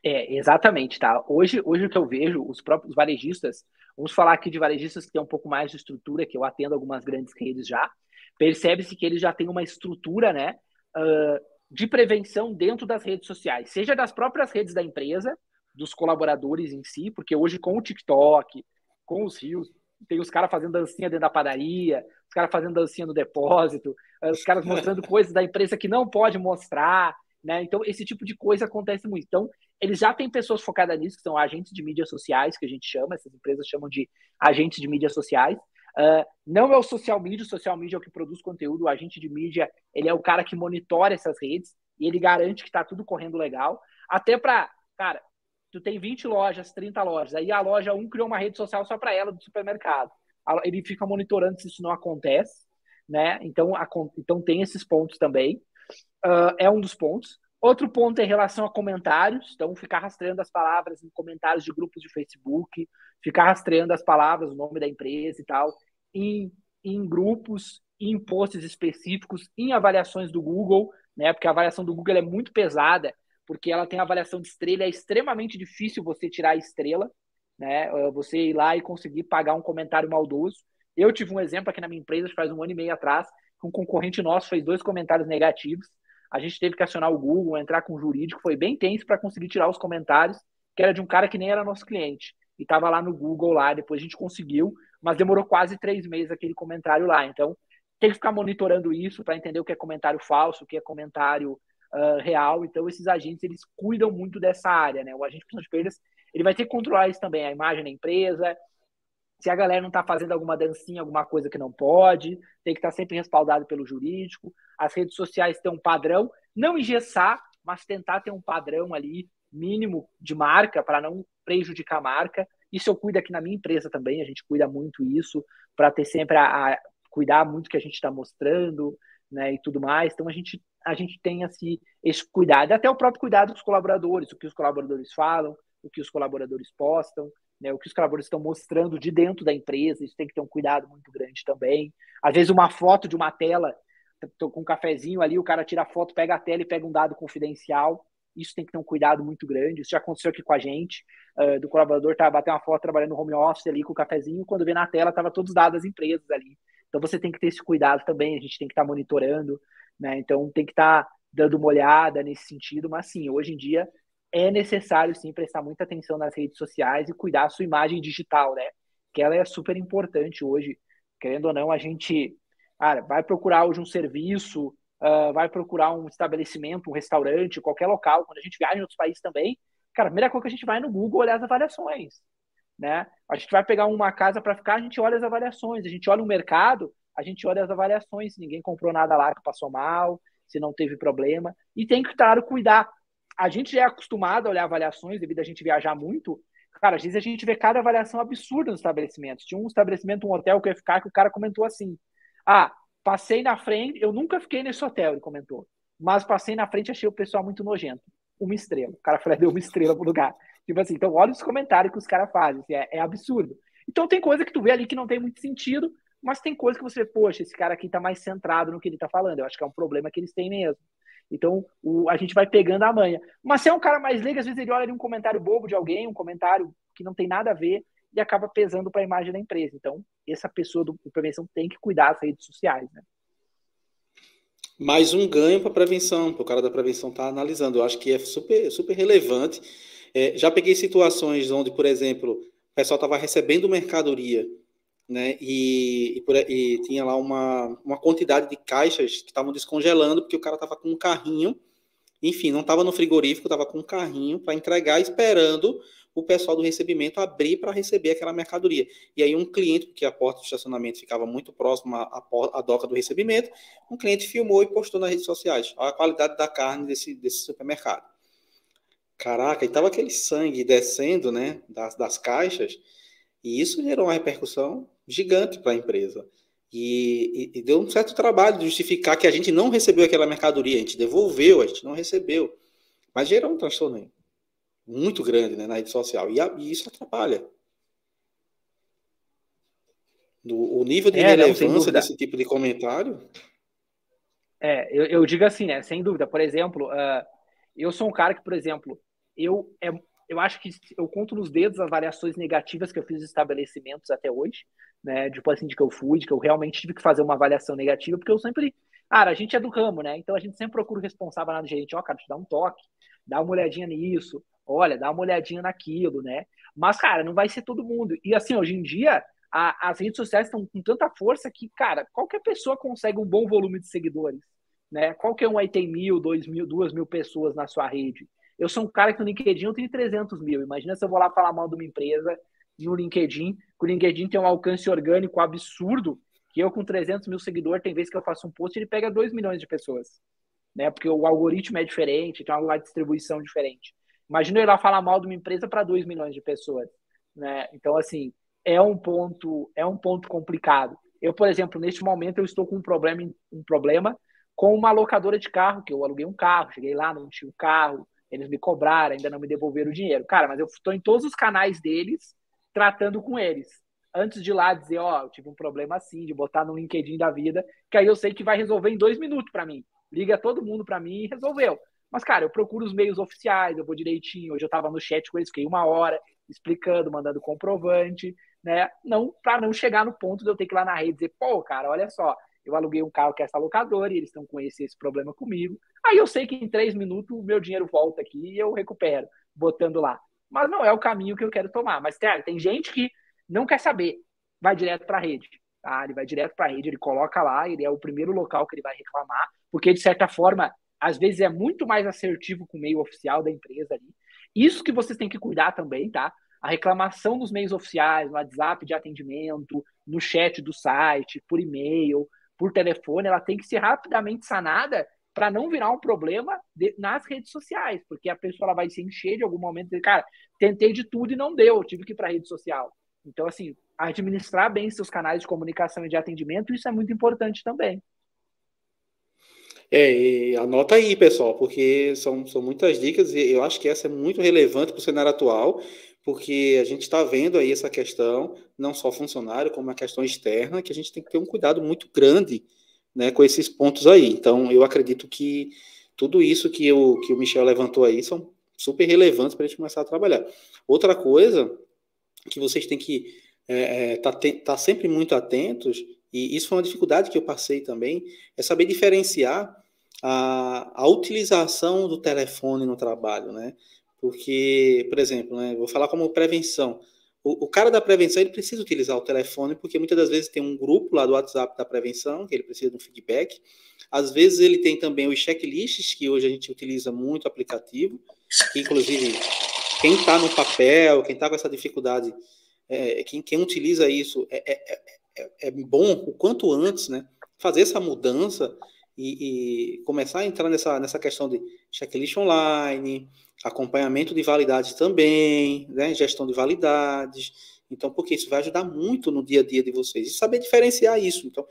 É, exatamente, tá? Hoje, hoje o que eu vejo, os próprios varejistas, vamos falar aqui de varejistas que têm um pouco mais de estrutura, que eu atendo algumas grandes redes já, percebe-se que eles já têm uma estrutura, né, uh, de prevenção dentro das redes sociais, seja das próprias redes da empresa, dos colaboradores em si, porque hoje com o TikTok, com os rios, tem os caras fazendo dancinha dentro da padaria, os caras fazendo dancinha no depósito, os caras mostrando coisas da empresa que não pode mostrar, né? Então, esse tipo de coisa acontece muito. Então, eles já têm pessoas focadas nisso, que são agentes de mídias sociais, que a gente chama, essas empresas chamam de agentes de mídias sociais. Uh, não é o social media, o social media é o que produz conteúdo, o agente de mídia, ele é o cara que monitora essas redes e ele garante que está tudo correndo legal. Até para, cara, tu tem 20 lojas, 30 lojas, aí a loja 1 criou uma rede social só para ela do supermercado. Ele fica monitorando se isso não acontece, né? Então, a, então tem esses pontos também. Uh, é um dos pontos. Outro ponto é em relação a comentários, então ficar rastreando as palavras em comentários de grupos de Facebook, ficar rastreando as palavras, o nome da empresa e tal, em, em grupos, em posts específicos, em avaliações do Google, né? Porque a avaliação do Google é muito pesada, porque ela tem avaliação de estrela, é extremamente difícil você tirar a estrela, né? É você ir lá e conseguir pagar um comentário maldoso. Eu tive um exemplo aqui na minha empresa faz um ano e meio atrás, que um concorrente nosso fez dois comentários negativos a gente teve que acionar o Google, entrar com o jurídico, foi bem tenso para conseguir tirar os comentários, que era de um cara que nem era nosso cliente. E estava lá no Google lá, depois a gente conseguiu, mas demorou quase três meses aquele comentário lá. Então, tem que ficar monitorando isso para entender o que é comentário falso, o que é comentário uh, real. Então, esses agentes, eles cuidam muito dessa área, né? O agente de de perdas, ele vai ter que controlar isso também, a imagem da empresa, se a galera não está fazendo alguma dancinha, alguma coisa que não pode, tem que estar tá sempre respaldado pelo jurídico. As redes sociais têm um padrão, não engessar, mas tentar ter um padrão ali mínimo de marca para não prejudicar a marca. Isso eu cuido aqui na minha empresa também, a gente cuida muito isso para ter sempre a, a, cuidar muito que a gente está mostrando, né, e tudo mais. Então a gente a gente tem assim, esse cuidado, até o próprio cuidado com os colaboradores, o que os colaboradores falam, o que os colaboradores postam né, o que os colaboradores estão mostrando de dentro da empresa, isso tem que ter um cuidado muito grande também. Às vezes, uma foto de uma tela, tô com um cafezinho ali, o cara tira a foto, pega a tela e pega um dado confidencial. Isso tem que ter um cuidado muito grande. Isso já aconteceu aqui com a gente, uh, do colaborador tá batendo uma foto trabalhando no home office ali com o cafezinho, quando vê na tela, tava todos os dados das empresas ali. Então você tem que ter esse cuidado também, a gente tem que estar tá monitorando, né? Então tem que estar tá dando uma olhada nesse sentido, mas sim, hoje em dia é necessário sim prestar muita atenção nas redes sociais e cuidar da sua imagem digital, né? Que ela é super importante hoje. Querendo ou não, a gente cara, vai procurar hoje um serviço, uh, vai procurar um estabelecimento, um restaurante, qualquer local. Quando a gente viaja em outros países também, cara, a primeira coisa que a gente vai no Google olhar as avaliações, né? A gente vai pegar uma casa para ficar, a gente olha as avaliações, a gente olha o mercado, a gente olha as avaliações, se ninguém comprou nada lá que passou mal, se não teve problema, e tem que, claro, cuidar a gente já é acostumado a olhar avaliações devido a gente viajar muito. Cara, às vezes a gente vê cada avaliação absurda nos estabelecimentos. Tinha um estabelecimento, um hotel que eu ia ficar, que o cara comentou assim: Ah, passei na frente, eu nunca fiquei nesse hotel, ele comentou. Mas passei na frente achei o pessoal muito nojento. Uma estrela. O cara falou, deu uma estrela pro lugar. Tipo assim, então olha os comentários que os caras fazem, assim, é, é, absurdo. Então tem coisa que tu vê ali que não tem muito sentido, mas tem coisa que você, poxa, esse cara aqui tá mais centrado no que ele tá falando. Eu acho que é um problema que eles têm mesmo. Então, o, a gente vai pegando a manha. Mas se é um cara mais leigo, às vezes ele olha ali um comentário bobo de alguém, um comentário que não tem nada a ver, e acaba pesando para a imagem da empresa. Então, essa pessoa do, do prevenção tem que cuidar das redes sociais, né? Mais um ganho para a prevenção, para o cara da prevenção estar tá analisando. Eu acho que é super, super relevante. É, já peguei situações onde, por exemplo, o pessoal estava recebendo mercadoria né? E, e, por, e, tinha lá uma, uma quantidade de caixas que estavam descongelando, porque o cara estava com um carrinho, enfim, não estava no frigorífico, estava com um carrinho para entregar, esperando o pessoal do recebimento abrir para receber aquela mercadoria. E aí um cliente, porque a porta do estacionamento ficava muito próxima à, à doca do recebimento, um cliente filmou e postou nas redes sociais. A qualidade da carne desse, desse supermercado. Caraca, e tava aquele sangue descendo, né, das, das caixas, e isso gerou uma repercussão gigante para a empresa. E, e, e, deu um certo trabalho de justificar que a gente não recebeu aquela mercadoria, a gente devolveu, a gente não recebeu. Mas gerou um transtorno muito grande né, na rede social. E, a, e isso atrapalha. No, o nível de é, relevância não, desse tipo de comentário. É, eu, eu, digo assim, né? Sem dúvida. Por exemplo, uh, eu sou um cara que, por exemplo, eu, é, eu acho que eu conto nos dedos as variações negativas que eu fiz nos estabelecimentos até hoje, né? Tipo assim, de que eu fui, de que eu realmente tive que fazer uma avaliação negativa, porque eu sempre. Cara, a gente é do ramo, né? Então a gente sempre procura o responsável lá do gerente, ó, oh, cara, te dá um toque, dá uma olhadinha nisso, olha, dá uma olhadinha naquilo, né? Mas, cara, não vai ser todo mundo. E assim, hoje em dia, a, as redes sociais estão com tanta força que, cara, qualquer pessoa consegue um bom volume de seguidores. Né? Qualquer um aí tem mil, dois mil, duas mil pessoas na sua rede. Eu sou um cara que no LinkedIn eu tenho 300 mil. Imagina se eu vou lá falar mal de uma empresa no LinkedIn, que o LinkedIn tem um alcance orgânico absurdo, que eu com 300 mil seguidores, tem vezes que eu faço um post ele pega 2 milhões de pessoas. Né? Porque o algoritmo é diferente, tem uma distribuição diferente. Imagina eu ir lá falar mal de uma empresa para 2 milhões de pessoas. Né? Então, assim, é um ponto, é um ponto complicado. Eu, por exemplo, neste momento eu estou com um problema, um problema com uma locadora de carro, que eu aluguei um carro, cheguei lá, não tinha o um carro, eles me cobraram, ainda não me devolveram o dinheiro. Cara, mas eu estou em todos os canais deles, tratando com eles. Antes de lá dizer, ó, oh, eu tive um problema assim, de botar no LinkedIn da vida, que aí eu sei que vai resolver em dois minutos para mim. Liga todo mundo para mim e resolveu. Mas, cara, eu procuro os meios oficiais, eu vou direitinho. Hoje eu estava no chat com eles, fiquei uma hora explicando, mandando comprovante né? Não para não chegar no ponto de eu ter que ir lá na rede e dizer, pô, cara, olha só, eu aluguei um carro que é essa locadora e eles estão com esse, esse problema comigo. Aí eu sei que em três minutos o meu dinheiro volta aqui e eu recupero, botando lá. Mas não é o caminho que eu quero tomar. Mas, cara, tem gente que não quer saber, vai direto para a rede. Tá? Ele vai direto para a rede, ele coloca lá, ele é o primeiro local que ele vai reclamar, porque, de certa forma, às vezes é muito mais assertivo com o meio oficial da empresa ali. Isso que vocês têm que cuidar também, tá? a reclamação nos meios oficiais, no WhatsApp de atendimento, no chat do site, por e-mail, por telefone, ela tem que ser rapidamente sanada para não virar um problema de, nas redes sociais, porque a pessoa ela vai se encher de algum momento e dizer, cara, tentei de tudo e não deu, tive que ir para rede social. Então, assim, administrar bem seus canais de comunicação e de atendimento, isso é muito importante também. É, anota aí, pessoal, porque são, são muitas dicas e eu acho que essa é muito relevante para o cenário atual, porque a gente está vendo aí essa questão, não só funcionário, como a questão externa, que a gente tem que ter um cuidado muito grande né, com esses pontos aí. Então, eu acredito que tudo isso que o, que o Michel levantou aí são super relevantes para a gente começar a trabalhar. Outra coisa que vocês têm que estar é, é, tá, tá sempre muito atentos, e isso foi uma dificuldade que eu passei também, é saber diferenciar a, a utilização do telefone no trabalho, né? Porque, por exemplo, né, vou falar como prevenção. O, o, cara da prevenção ele precisa utilizar o telefone, porque muitas das vezes tem um grupo lá do WhatsApp da prevenção, que ele precisa de um feedback. Às vezes ele tem também os checklists, que hoje a gente utiliza muito aplicativo, que inclusive quem está no papel, quem está com essa dificuldade, é, quem, quem utiliza isso, é, é, é, é bom o quanto antes, né? Fazer essa mudança e, e, começar a entrar nessa, nessa questão de checklist online, acompanhamento de validades também, né, gestão de validades. Então, porque isso vai ajudar muito no dia a dia de vocês. E saber diferenciar isso. Então,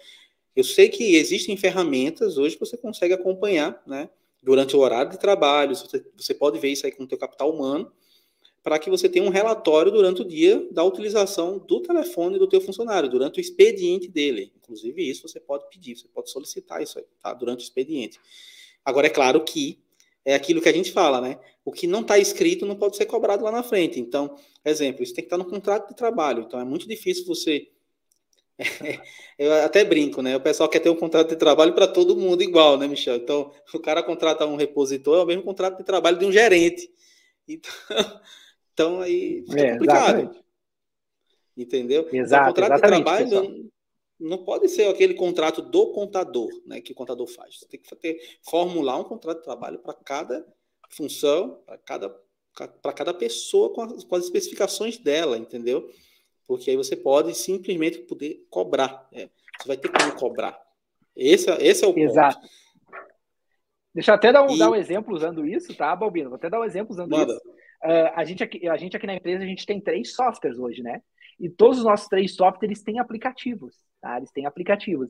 eu sei que existem ferramentas hoje que você consegue acompanhar, né, durante o horário de trabalho, você, pode ver isso aí com o teu capital humano, para que você tenha um relatório durante o dia da utilização do telefone do teu funcionário, durante o expediente dele. Inclusive, isso você pode pedir, você pode solicitar isso aí, tá? Durante o expediente. Agora, é claro que é aquilo que a gente fala, né? O que não está escrito não pode ser cobrado lá na frente. Então, exemplo, isso tem que estar tá no contrato de trabalho. Então, é muito difícil você. Eu até brinco, né? O pessoal quer ter um contrato de trabalho para todo mundo igual, né, Michel? Então, o cara contrata um repositor, é o mesmo contrato de trabalho de um gerente. Então, então aí fica é, complicado. Exatamente. Entendeu? Exato, então, o contrato de trabalho não pode ser aquele contrato do contador, né, que o contador faz. Você tem que ter, formular um contrato de trabalho para cada função, para cada, para cada pessoa com as, com as, especificações dela, entendeu? Porque aí você pode simplesmente poder cobrar. Né? Você vai ter como cobrar. Esse, esse é o Exato. ponto. Deixa eu até dar um, e... dar um exemplo usando isso, tá, Balbino? Vou até dar um exemplo usando Manda. isso. Uh, a, gente aqui, a gente aqui na empresa, a gente tem três softwares hoje, né? E todos os nossos três softwares têm aplicativos. Tá? Eles têm aplicativos.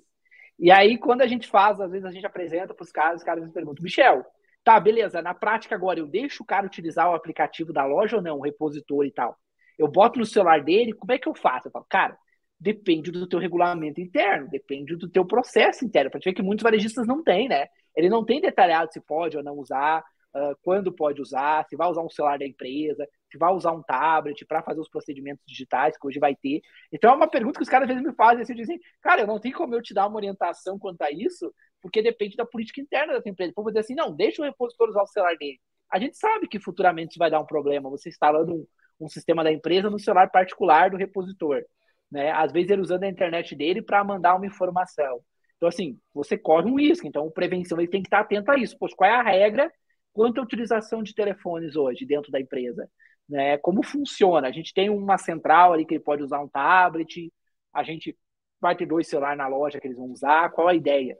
E aí, quando a gente faz, às vezes a gente apresenta para os caras, os caras me perguntam, Michel, tá, beleza, na prática agora eu deixo o cara utilizar o aplicativo da loja ou não, o repositor e tal. Eu boto no celular dele, como é que eu faço? Eu falo, cara, depende do teu regulamento interno, depende do teu processo interno. Para ver que muitos varejistas não têm, né? Ele não tem detalhado se pode ou não usar uh, quando pode usar, se vai usar um celular da empresa, se vai usar um tablet para fazer os procedimentos digitais que hoje vai ter. Então é uma pergunta que os caras às vezes me fazem, assim, dizem, cara, eu não tenho como eu te dar uma orientação quanto a isso, porque depende da política interna da empresa. Então, vou dizer assim, não, deixa o repositor usar o celular dele. A gente sabe que futuramente isso vai dar um problema, você instalando um, um sistema da empresa no celular particular do repositor. Né? Às vezes ele usando a internet dele para mandar uma informação. Então, assim, você corre um risco. Então, prevenção, ele tem que estar atento a isso. Poxa, qual é a regra quanto à utilização de telefones hoje dentro da empresa? Né? Como funciona? A gente tem uma central ali que ele pode usar um tablet, a gente vai ter dois celulares na loja que eles vão usar, qual a ideia?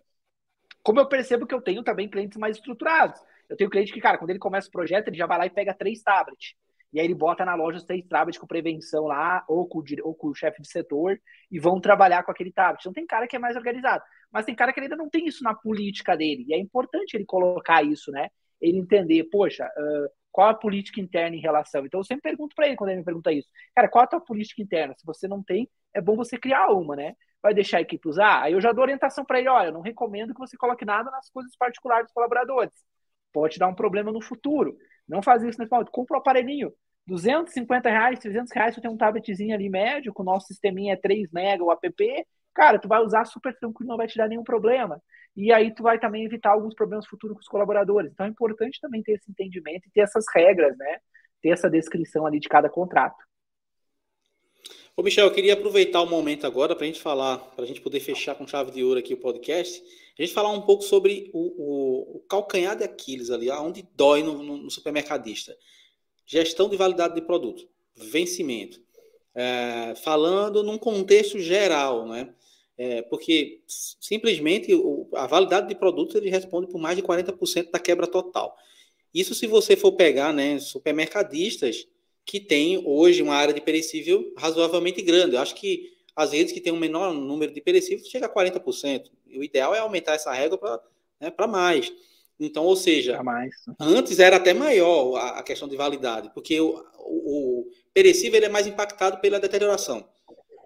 Como eu percebo que eu tenho também clientes mais estruturados. Eu tenho cliente que, cara, quando ele começa o projeto, ele já vai lá e pega três tablets. E aí ele bota na loja os três tablets com prevenção lá, ou com, ou com o chefe de setor, e vão trabalhar com aquele tablet. Então tem cara que é mais organizado. Mas tem cara que ainda não tem isso na política dele. E é importante ele colocar isso, né? Ele entender, poxa, uh, qual a política interna em relação. Então eu sempre pergunto para ele quando ele me pergunta isso. Cara, qual a tua política interna? Se você não tem, é bom você criar uma, né? Vai deixar a equipe usar? Aí eu já dou orientação para ele, olha, eu não recomendo que você coloque nada nas coisas particulares dos colaboradores. Pode dar um problema no futuro. Não faz isso nesse momento. Compra um aparelhinho. 250 reais, 300 reais, você tem um tabletzinho ali médio, com o nosso sisteminha é 3 mega, o app, cara, tu vai usar super tranquilo, não vai te dar nenhum problema. E aí tu vai também evitar alguns problemas futuros com os colaboradores. Então é importante também ter esse entendimento e ter essas regras, né? Ter essa descrição ali de cada contrato. Ô, Michel, eu queria aproveitar o momento agora para a gente falar, para a gente poder fechar com chave de ouro aqui o podcast, a gente falar um pouco sobre o, o, o calcanhar de Aquiles ali, aonde dói no, no, no supermercadista. Gestão de validade de produto, vencimento. É, falando num contexto geral, né? É, porque simplesmente a validade de produto ele responde por mais de 40% da quebra total. Isso se você for pegar né, supermercadistas que têm hoje uma área de perecível razoavelmente grande. Eu acho que as redes que têm um menor número de perecíveis chega a 40%. O ideal é aumentar essa régua para né, mais. Então, ou seja, antes era até maior a, questão de validade, porque o, o, o perecível é mais impactado pela deterioração,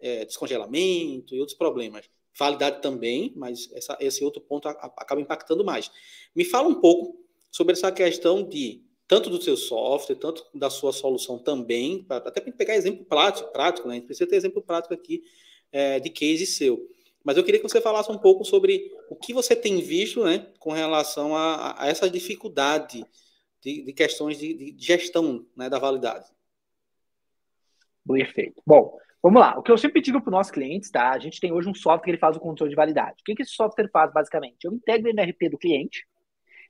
é, descongelamento e outros problemas. Validade também, mas essa, esse outro ponto acaba impactando mais. Me fala um pouco sobre essa questão de tanto do seu software, tanto da sua solução também, pra, até para pegar exemplo prático, prático, né? A gente precisa ter exemplo prático aqui é, de case seu. Mas eu queria que você falasse um pouco sobre o que você tem visto né, com relação a, a essa dificuldade de, de questões de, de, gestão né, da validade. Perfeito. Bom, vamos lá. O que eu sempre digo para os nossos clientes, tá? A gente tem hoje um software que ele faz o controle de validade. O que, que esse software faz, basicamente? Eu integro ele no do cliente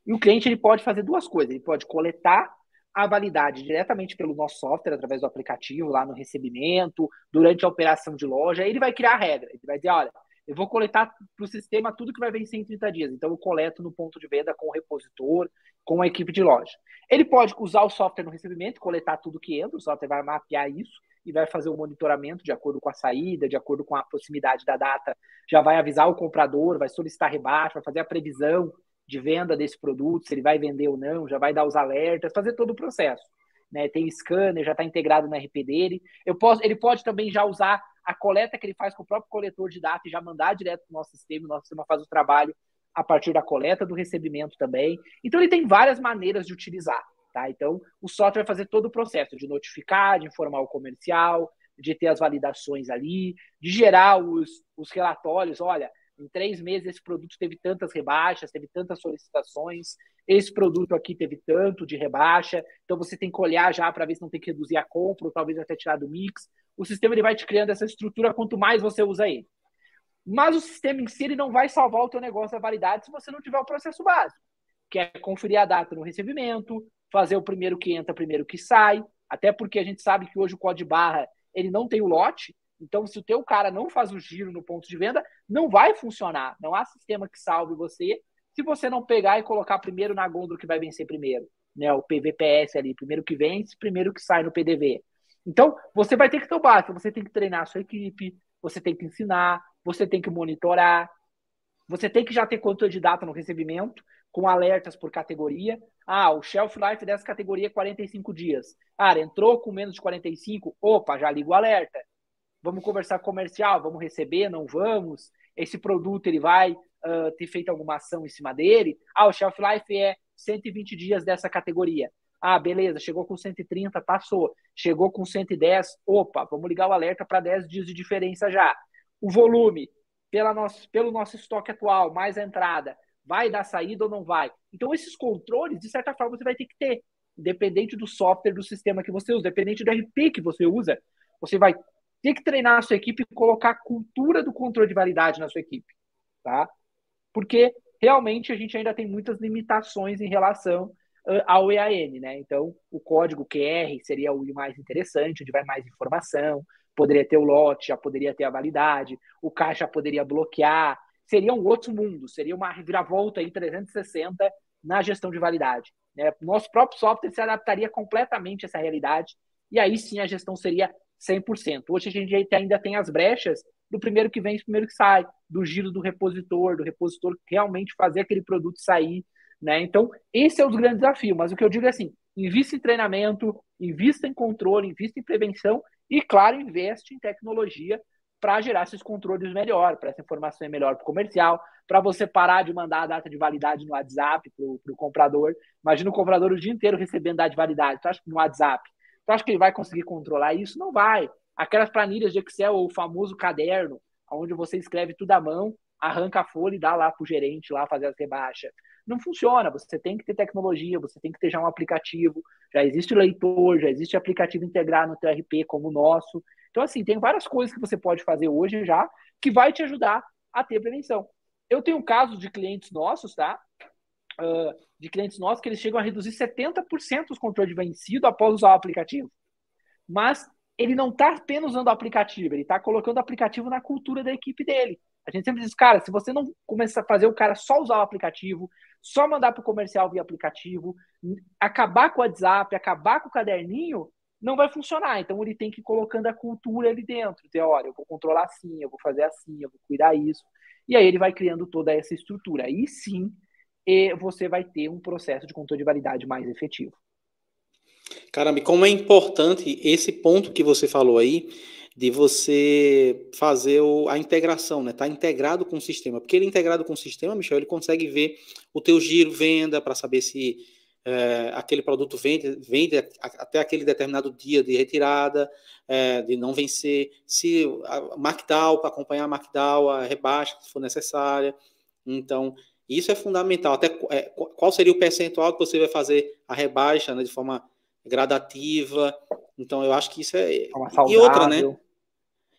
e o cliente ele pode fazer duas coisas. Ele pode coletar a validade diretamente pelo nosso software, através do aplicativo, lá no recebimento, durante a operação de loja. Ele vai criar a regra. Ele vai dizer, olha, eu vou coletar para o sistema tudo que vai vencer em 30 dias. Então, eu coleto no ponto de venda com o repositor, com a equipe de loja. Ele pode usar o software no recebimento, coletar tudo que entra, o software vai mapear isso e vai fazer o monitoramento de acordo com a saída, de acordo com a proximidade da data, já vai avisar o comprador, vai solicitar rebaixo, vai fazer a previsão de venda desse produto, se ele vai vender ou não, já vai dar os alertas, fazer todo o processo. Né? Tem scanner, já está integrado no RP dele. Eu posso, ele pode também já usar a coleta que ele faz com o próprio coletor de dados e já mandar direto para o nosso sistema, o nosso sistema faz o trabalho a partir da coleta do recebimento também. Então ele tem várias maneiras de utilizar, tá? Então o software vai fazer todo o processo de notificar, de informar o comercial, de ter as validações ali, de gerar os, os relatórios, olha, em três meses esse produto teve tantas rebaixas, teve tantas solicitações, esse produto aqui teve tanto de rebaixa, então você tem que olhar já para ver se não tem que reduzir a compra, ou talvez até tirar do mix. O sistema ele vai te criando essa estrutura quanto mais você usa ele. Mas o sistema em si ele não vai salvar o teu negócio da validade se você não tiver o processo básico, que é conferir a data no recebimento, fazer o primeiro que entra, primeiro que sai, até porque a gente sabe que hoje o código barra ele não tem o lote, então, se o teu cara não faz o giro no ponto de venda, não vai funcionar. Não há sistema que salve você se você não pegar e colocar primeiro na gôndola que vai vencer primeiro. Né? O PVPS ali, primeiro que vence, primeiro que sai no PDV. Então, você vai ter que básico, você tem que treinar a sua equipe, você tem que ensinar, você tem que monitorar, você tem que já ter controle de data no recebimento, com alertas por categoria. Ah, o shelf life dessa categoria é 45 dias. Ah, entrou com menos de 45, opa, já liga o alerta vamos conversar comercial, vamos receber, não vamos, esse produto ele vai uh, ter feito alguma ação em cima dele, ah, o shelf life é 120 dias dessa categoria. Ah, beleza, chegou com 130, passou. Chegou com 110, opa, vamos ligar o alerta para 10 dias de diferença já. O volume, pela nosso, pelo nosso estoque atual, mais a entrada, vai dar saída ou não vai? Então, esses controles, de certa forma, você vai ter que ter, independente do software, do sistema que você usa, independente do RP que você usa, você vai ter que treinar a sua equipe e colocar a cultura do controle de validade na sua equipe, tá? Porque realmente a gente ainda tem muitas limitações em relação ao EAN, né? Então, o código QR seria o mais interessante, onde vai mais informação, poderia ter o lote, já poderia ter a validade, o caixa poderia bloquear, seria um outro mundo, seria uma reviravolta aí 360 na gestão de validade. Né? Nosso próprio software se adaptaria completamente a essa realidade e aí sim a gestão seria 100%. Hoje a gente ainda tem as brechas do primeiro que vem e primeiro que sai, do giro do repositor, do repositor realmente fazer aquele produto sair. Né? Então, esse é o grande desafio. Mas o que eu digo é assim: invista em treinamento, invista em controle, invista em prevenção e, claro, investe em tecnologia para gerar esses controles melhor, para essa informação é melhor para o comercial, para você parar de mandar a data de validade no WhatsApp para o comprador. Imagina o comprador o dia inteiro recebendo data de validade, tu acha que no WhatsApp? Tu acha que ele vai conseguir controlar isso? Não vai. Aquelas planilhas de Excel, o famoso caderno, onde você escreve tudo à mão, arranca a folha e dá lá para o gerente lá fazer as rebaixas. Não funciona, você tem que ter tecnologia, você tem que ter já um aplicativo, já existe leitor, já existe aplicativo integrado no teu RP como o nosso. Então, assim, tem várias coisas que você pode fazer hoje já que vai te ajudar a ter prevenção. Eu tenho casos de clientes nossos, tá? Uh, de clientes nossos que eles chegam a reduzir 70% os controles de vencido após usar o aplicativo. Mas ele não está apenas usando o aplicativo, ele está colocando o aplicativo na cultura da equipe dele. A gente sempre diz, cara, se você não começar a fazer o cara só usar o aplicativo, só mandar para o comercial via aplicativo, acabar com o WhatsApp, acabar com o caderninho, não vai funcionar. Então ele tem que ir colocando a cultura ali dentro. Dizer, olha, eu vou controlar assim, eu vou fazer assim, eu vou cuidar isso. E aí ele vai criando toda essa estrutura. Aí sim você vai ter um processo de controle de validade mais efetivo. Caramba, como é importante esse ponto que você falou aí, de você fazer o, a integração, né? Tá integrado com o sistema. Porque ele é integrado com o sistema, Michel, ele consegue ver o teu giro venda para saber se é, aquele produto vende, vende até aquele determinado dia de retirada, é, de não vencer, se a markdown, para acompanhar a markdown, a rebaixa, se for necessária. Então, isso é fundamental. Até é, qual seria o percentual que você vai fazer a rebaixa né, de forma gradativa. Então, eu acho que isso é. é e outra, né?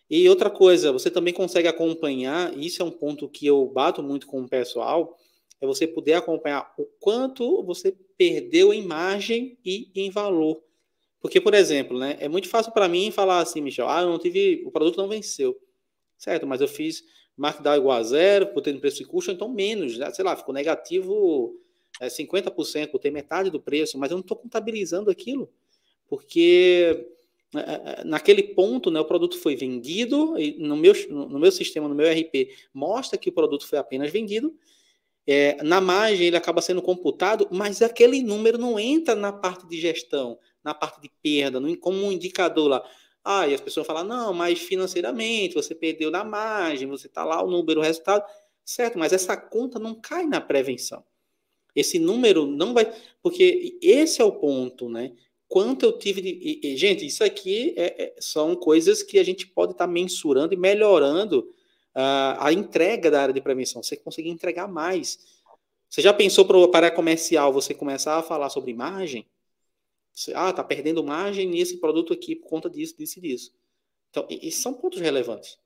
E outra coisa, você também consegue acompanhar, isso é um ponto que eu bato muito com o pessoal, é você poder acompanhar o quanto você perdeu em margem e em valor. Porque, por exemplo, né, é muito fácil para mim falar assim, Michel, ah, eu não tive, o produto não venceu. Certo, mas eu fiz markdown igual a zero, botei no preço de custo, então menos, né? sei lá, ficou negativo é, 50%, botei metade do preço, mas eu não estou contabilizando aquilo, porque naquele ponto, né, o produto foi vendido, e no meu, no meu sistema, no meu RP, mostra que o produto foi apenas vendido, é, na margem ele acaba sendo computado, mas aquele número não entra na parte de gestão, na parte de perda, no, como um indicador lá. Ah, e as pessoas falam, não, mas financeiramente você perdeu na margem, você está lá o número, o resultado, certo, mas essa conta não cai na prevenção. Esse número não vai. Porque esse é o ponto, né? Quanto eu tive de. E, e, gente, isso aqui é, é, são coisas que a gente pode estar tá mensurando e melhorando uh, a entrega da área de prevenção. Você conseguir entregar mais. Você já pensou para a comercial você começar a falar sobre margem? Você, ah, tá perdendo margem nesse produto aqui por conta disso, disso e disso. Então, esses são pontos relevantes.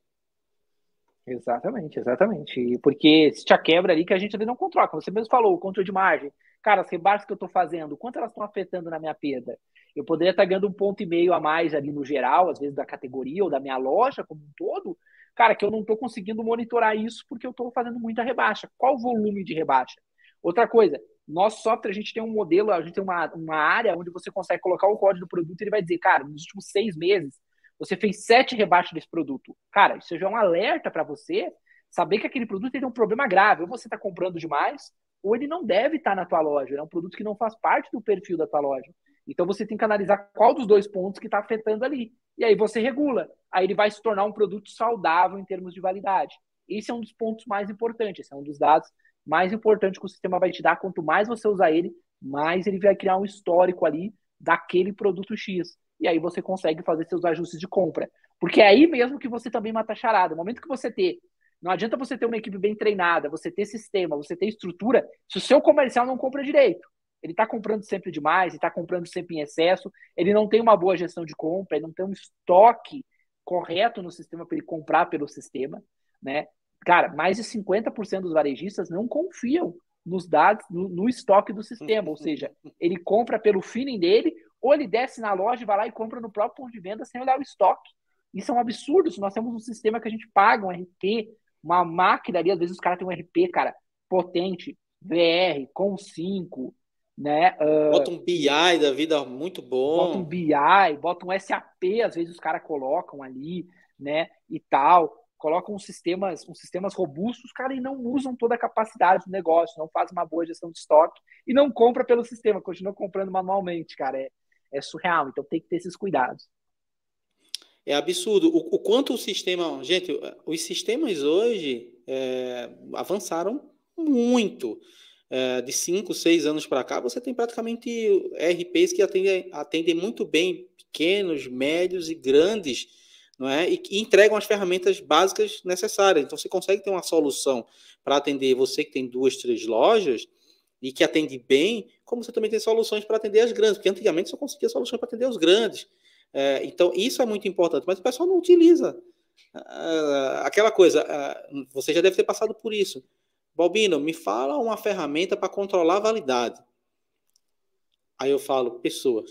Exatamente, exatamente. Porque se te quebra ali que a gente não controla. Você mesmo falou, o controle de margem. Cara, as rebaixas que eu estou fazendo, quanto elas estão afetando na minha perda? Eu poderia estar ganhando um ponto e meio a mais ali no geral, às vezes da categoria ou da minha loja como um todo. Cara, que eu não estou conseguindo monitorar isso porque eu estou fazendo muita rebaixa. Qual o volume de rebaixa? Outra coisa, nosso software, a gente tem um modelo, a gente tem uma, uma área onde você consegue colocar o código do produto e ele vai dizer, cara, nos últimos seis meses, você fez sete rebaixas desse produto. Cara, isso já é um alerta para você saber que aquele produto tem um problema grave. Ou você está comprando demais, ou ele não deve estar na tua loja. É um produto que não faz parte do perfil da tua loja. Então você tem que analisar qual dos dois pontos que está afetando ali. E aí você regula. Aí ele vai se tornar um produto saudável em termos de validade. Esse é um dos pontos mais importantes, esse é um dos dados mais importante que o sistema vai te dar. Quanto mais você usar ele, mais ele vai criar um histórico ali daquele produto X. E aí você consegue fazer seus ajustes de compra. Porque é aí mesmo que você também mata charada. No momento que você ter. Não adianta você ter uma equipe bem treinada, você ter sistema, você ter estrutura, se o seu comercial não compra direito. Ele está comprando sempre demais, ele está comprando sempre em excesso, ele não tem uma boa gestão de compra, ele não tem um estoque correto no sistema para ele comprar pelo sistema, né? Cara, mais de 50% dos varejistas não confiam nos dados, no, no, estoque do sistema, ou seja, ele compra pelo feeling dele, ou ele desce na loja e vai lá e compra no próprio ponto de venda sem olhar o estoque. Isso é um absurdo. Se nós temos um sistema que a gente paga um RP, uma máquina ali, às vezes os caras têm um RP, cara, potente, VR, com 5, né? Uh, bota um BI da vida muito bom. Bota um BI, bota um SAP, às vezes os caras colocam ali, né? E tal. Colocam uns sistemas, uns sistemas robustos, cara, e não usam toda a capacidade do negócio, não fazem uma boa gestão de estoque e não compra pelo sistema, continua comprando manualmente, cara. É, é surreal. Então tem que ter esses cuidados. É absurdo. O, o quanto o sistema. Gente, os sistemas hoje é, avançaram muito é, de 5, 6 anos para cá, você tem praticamente RPs que atendem, atendem muito bem pequenos, médios e grandes, não é? E, e entregam as ferramentas básicas necessárias. Então, você consegue ter uma solução para atender você que tem duas, três lojas e que atende bem, como você também tem soluções para atender as grandes, porque antigamente só conseguia soluções para atender os grandes. É, então, isso é muito importante, mas o pessoal não utiliza. Uh, aquela coisa, uh, você já deve ter passado por isso. Balbino, me fala uma ferramenta para controlar a validade. Aí eu falo, pessoas.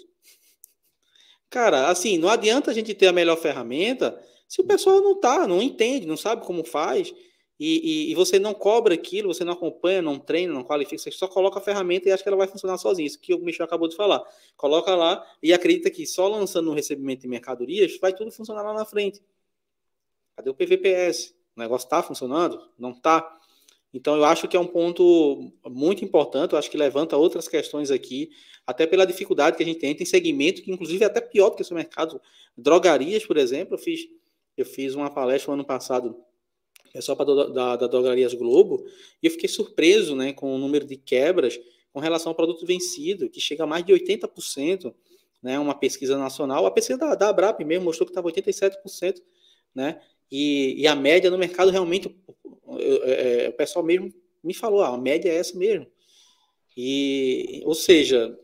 Cara, assim, não adianta a gente ter a melhor ferramenta se o pessoal não tá, não entende, não sabe como faz, e, e, e, você não cobra aquilo, você não acompanha, não treina, não qualifica, você só coloca a ferramenta e acha que ela vai funcionar sozinha. Isso que o Michel acabou de falar. Coloca lá e acredita que só lançando um recebimento de mercadorias vai tudo funcionar lá na frente. Cadê o PVPS? O negócio está funcionando? Não está? Então, eu acho que é um ponto muito importante, eu acho que levanta outras questões aqui, até pela dificuldade que a gente tem. Tem segmento que, inclusive, é até pior do que seu mercado. Drogarias, por exemplo, eu fiz, eu fiz uma palestra no ano passado, pessoal da, da Drogarias Globo, e eu fiquei surpreso né, com o número de quebras com relação ao produto vencido, que chega a mais de 80%, né, uma pesquisa nacional. A pesquisa da, da Abrap mesmo mostrou que estava 87%, né, e, e a média no mercado realmente é, é, o pessoal mesmo me falou, ah, a média é essa mesmo. E, ou seja,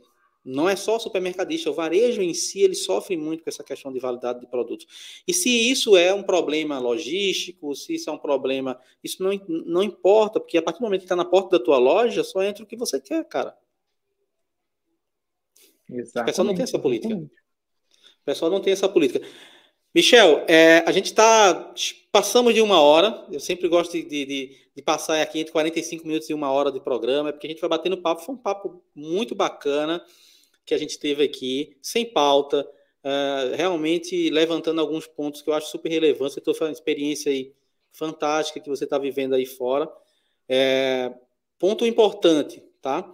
não é só o supermercadista, o varejo em si ele sofre muito com essa questão de validade de produtos. E se isso é um problema logístico, se isso é um problema, isso não, não importa, porque a partir do momento que está na porta da tua loja, só entra o que você quer, cara. Exatamente. O pessoal não tem essa política. O pessoal não tem essa política. Michel, é, a gente está. Passamos de uma hora. Eu sempre gosto de, de, de, passar aqui entre 45 minutos e uma hora de programa, porque a gente vai batendo papo. Foi um papo muito bacana que a gente teve aqui, sem pauta, uh, realmente levantando alguns pontos que eu acho super relevantes. Estou fazendo uma experiência aí fantástica que você está vivendo aí fora. É, ponto importante, tá?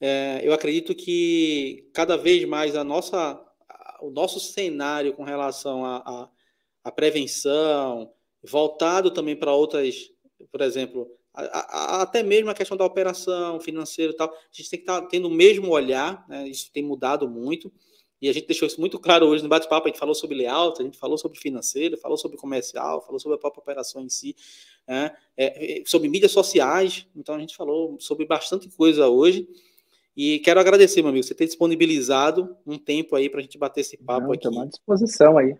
É, eu acredito que cada vez mais a nossa o nosso cenário com relação à, prevenção, voltado também para outras, por exemplo, a, a, até mesmo a questão da operação financeira e tal, a gente tem que estar tá tendo o mesmo olhar, né? isso tem mudado muito, e a gente deixou isso muito claro hoje no bate-papo, a gente falou sobre layout, a gente falou sobre financeiro, falou sobre comercial, falou sobre a própria operação em si, né? é, sobre mídias sociais, então a gente falou sobre bastante coisa hoje, e quero agradecer, meu amigo, você ter disponibilizado um tempo aí para a gente bater esse papo Não, aqui. Estou à disposição aí.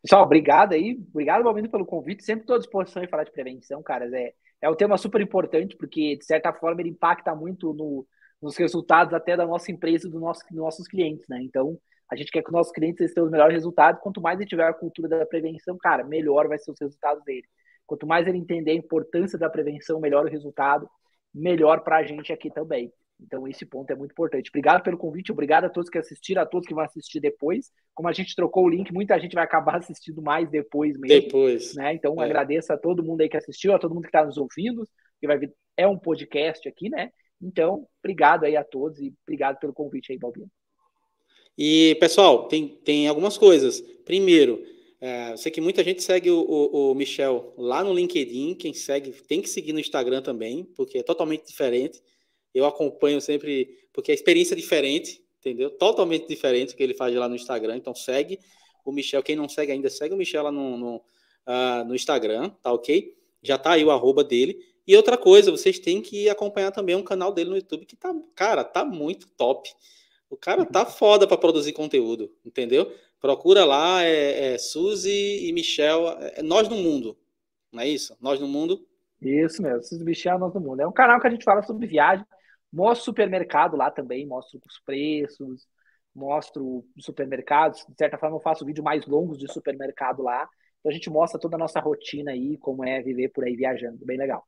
Pessoal, obrigado aí. Obrigado, Balbino, pelo convite. Sempre estou à disposição em falar de prevenção, caras. É, é um tema super importante, porque, de certa forma, ele impacta muito no, nos resultados até da nossa empresa e do nosso, dos nossos clientes, né? Então, a gente quer que os nossos clientes tenham os melhores resultados. Quanto mais ele tiver a cultura da prevenção, cara, melhor vai ser os resultados dele. Quanto mais ele entender a importância da prevenção, melhor o resultado, melhor para a gente aqui também. Então, esse ponto é muito importante. Obrigado pelo convite, obrigado a todos que assistiram, a todos que vão assistir depois. Como a gente trocou o link, muita gente vai acabar assistindo mais depois mesmo. Depois. Né? Então, é. agradeço a todo mundo aí que assistiu, a todo mundo que está nos ouvindo, que vai ver, é um podcast aqui, né? Então, obrigado aí a todos e obrigado pelo convite aí, Balbino. E, pessoal, tem, tem algumas coisas. Primeiro, É, eu sei que muita gente segue o, o, o, Michel lá no LinkedIn. Quem segue tem que seguir no Instagram também, porque é totalmente diferente. Eu acompanho sempre, porque a experiência é diferente, entendeu? Totalmente diferente que ele faz lá no Instagram. Então segue o Michel. Quem não segue ainda, segue o Michel lá no, no, uh, no Instagram, tá ok? Já tá aí o arroba dele. E outra coisa, vocês têm que acompanhar também um canal dele no YouTube que tá, cara, tá muito top. O cara tá foda para produzir conteúdo, entendeu? Procura lá, é, é Suzy e Michel, é, é Nós no Mundo, não é isso? Nós no Mundo. Isso mesmo, Suzy e Michel, Nós no Mundo. É um canal que a gente fala sobre viagem, mostra o supermercado lá também, mostra os preços, mostro supermercados. De certa forma, eu faço vídeo mais longos de supermercado lá. Então a gente mostra toda a nossa rotina aí, como é viver por aí viajando. Bem legal.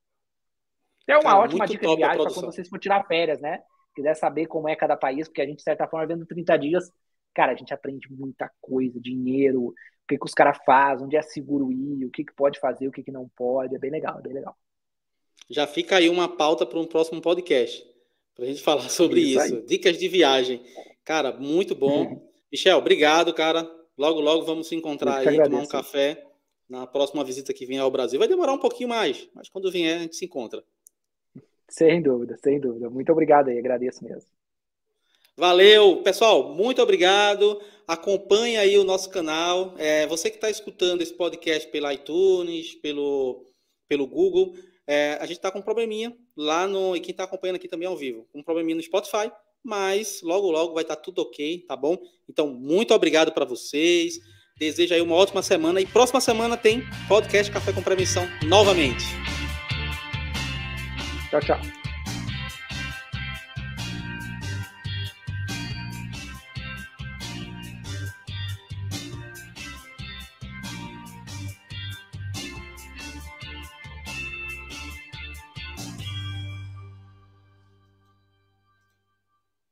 É uma Cara, ótima dica de viagem para quando vocês for tirar férias, né? Quiser saber como é cada país, porque a gente, de certa forma, vendo 30 dias, cara, a gente aprende muita coisa, dinheiro, o que, que os caras fazem, onde é seguro ir, o que, que pode fazer, o que, que não pode. É bem legal, é bem legal. Já fica aí uma pauta para um próximo podcast, para a gente falar sobre isso. isso. Dicas de viagem. Cara, muito bom. Michel, obrigado, cara. Logo, logo vamos se encontrar aí, agradeço. tomar um café na próxima visita que vier ao Brasil. Vai demorar um pouquinho mais, mas quando vier a gente se encontra. Sem dúvida, sem dúvida. Muito obrigado aí, agradeço mesmo. Valeu, pessoal, muito obrigado. Acompanhe aí o nosso canal. É, você que está escutando esse podcast pelo iTunes, pelo, pelo Google, é, a gente está com um probleminha lá no. E quem está acompanhando aqui também ao vivo, um probleminha no Spotify, mas logo, logo vai estar tá tudo ok, tá bom? Então, muito obrigado para vocês. Desejo aí uma ótima semana e próxima semana tem podcast Café com Prevenção novamente. Tchau, tchau.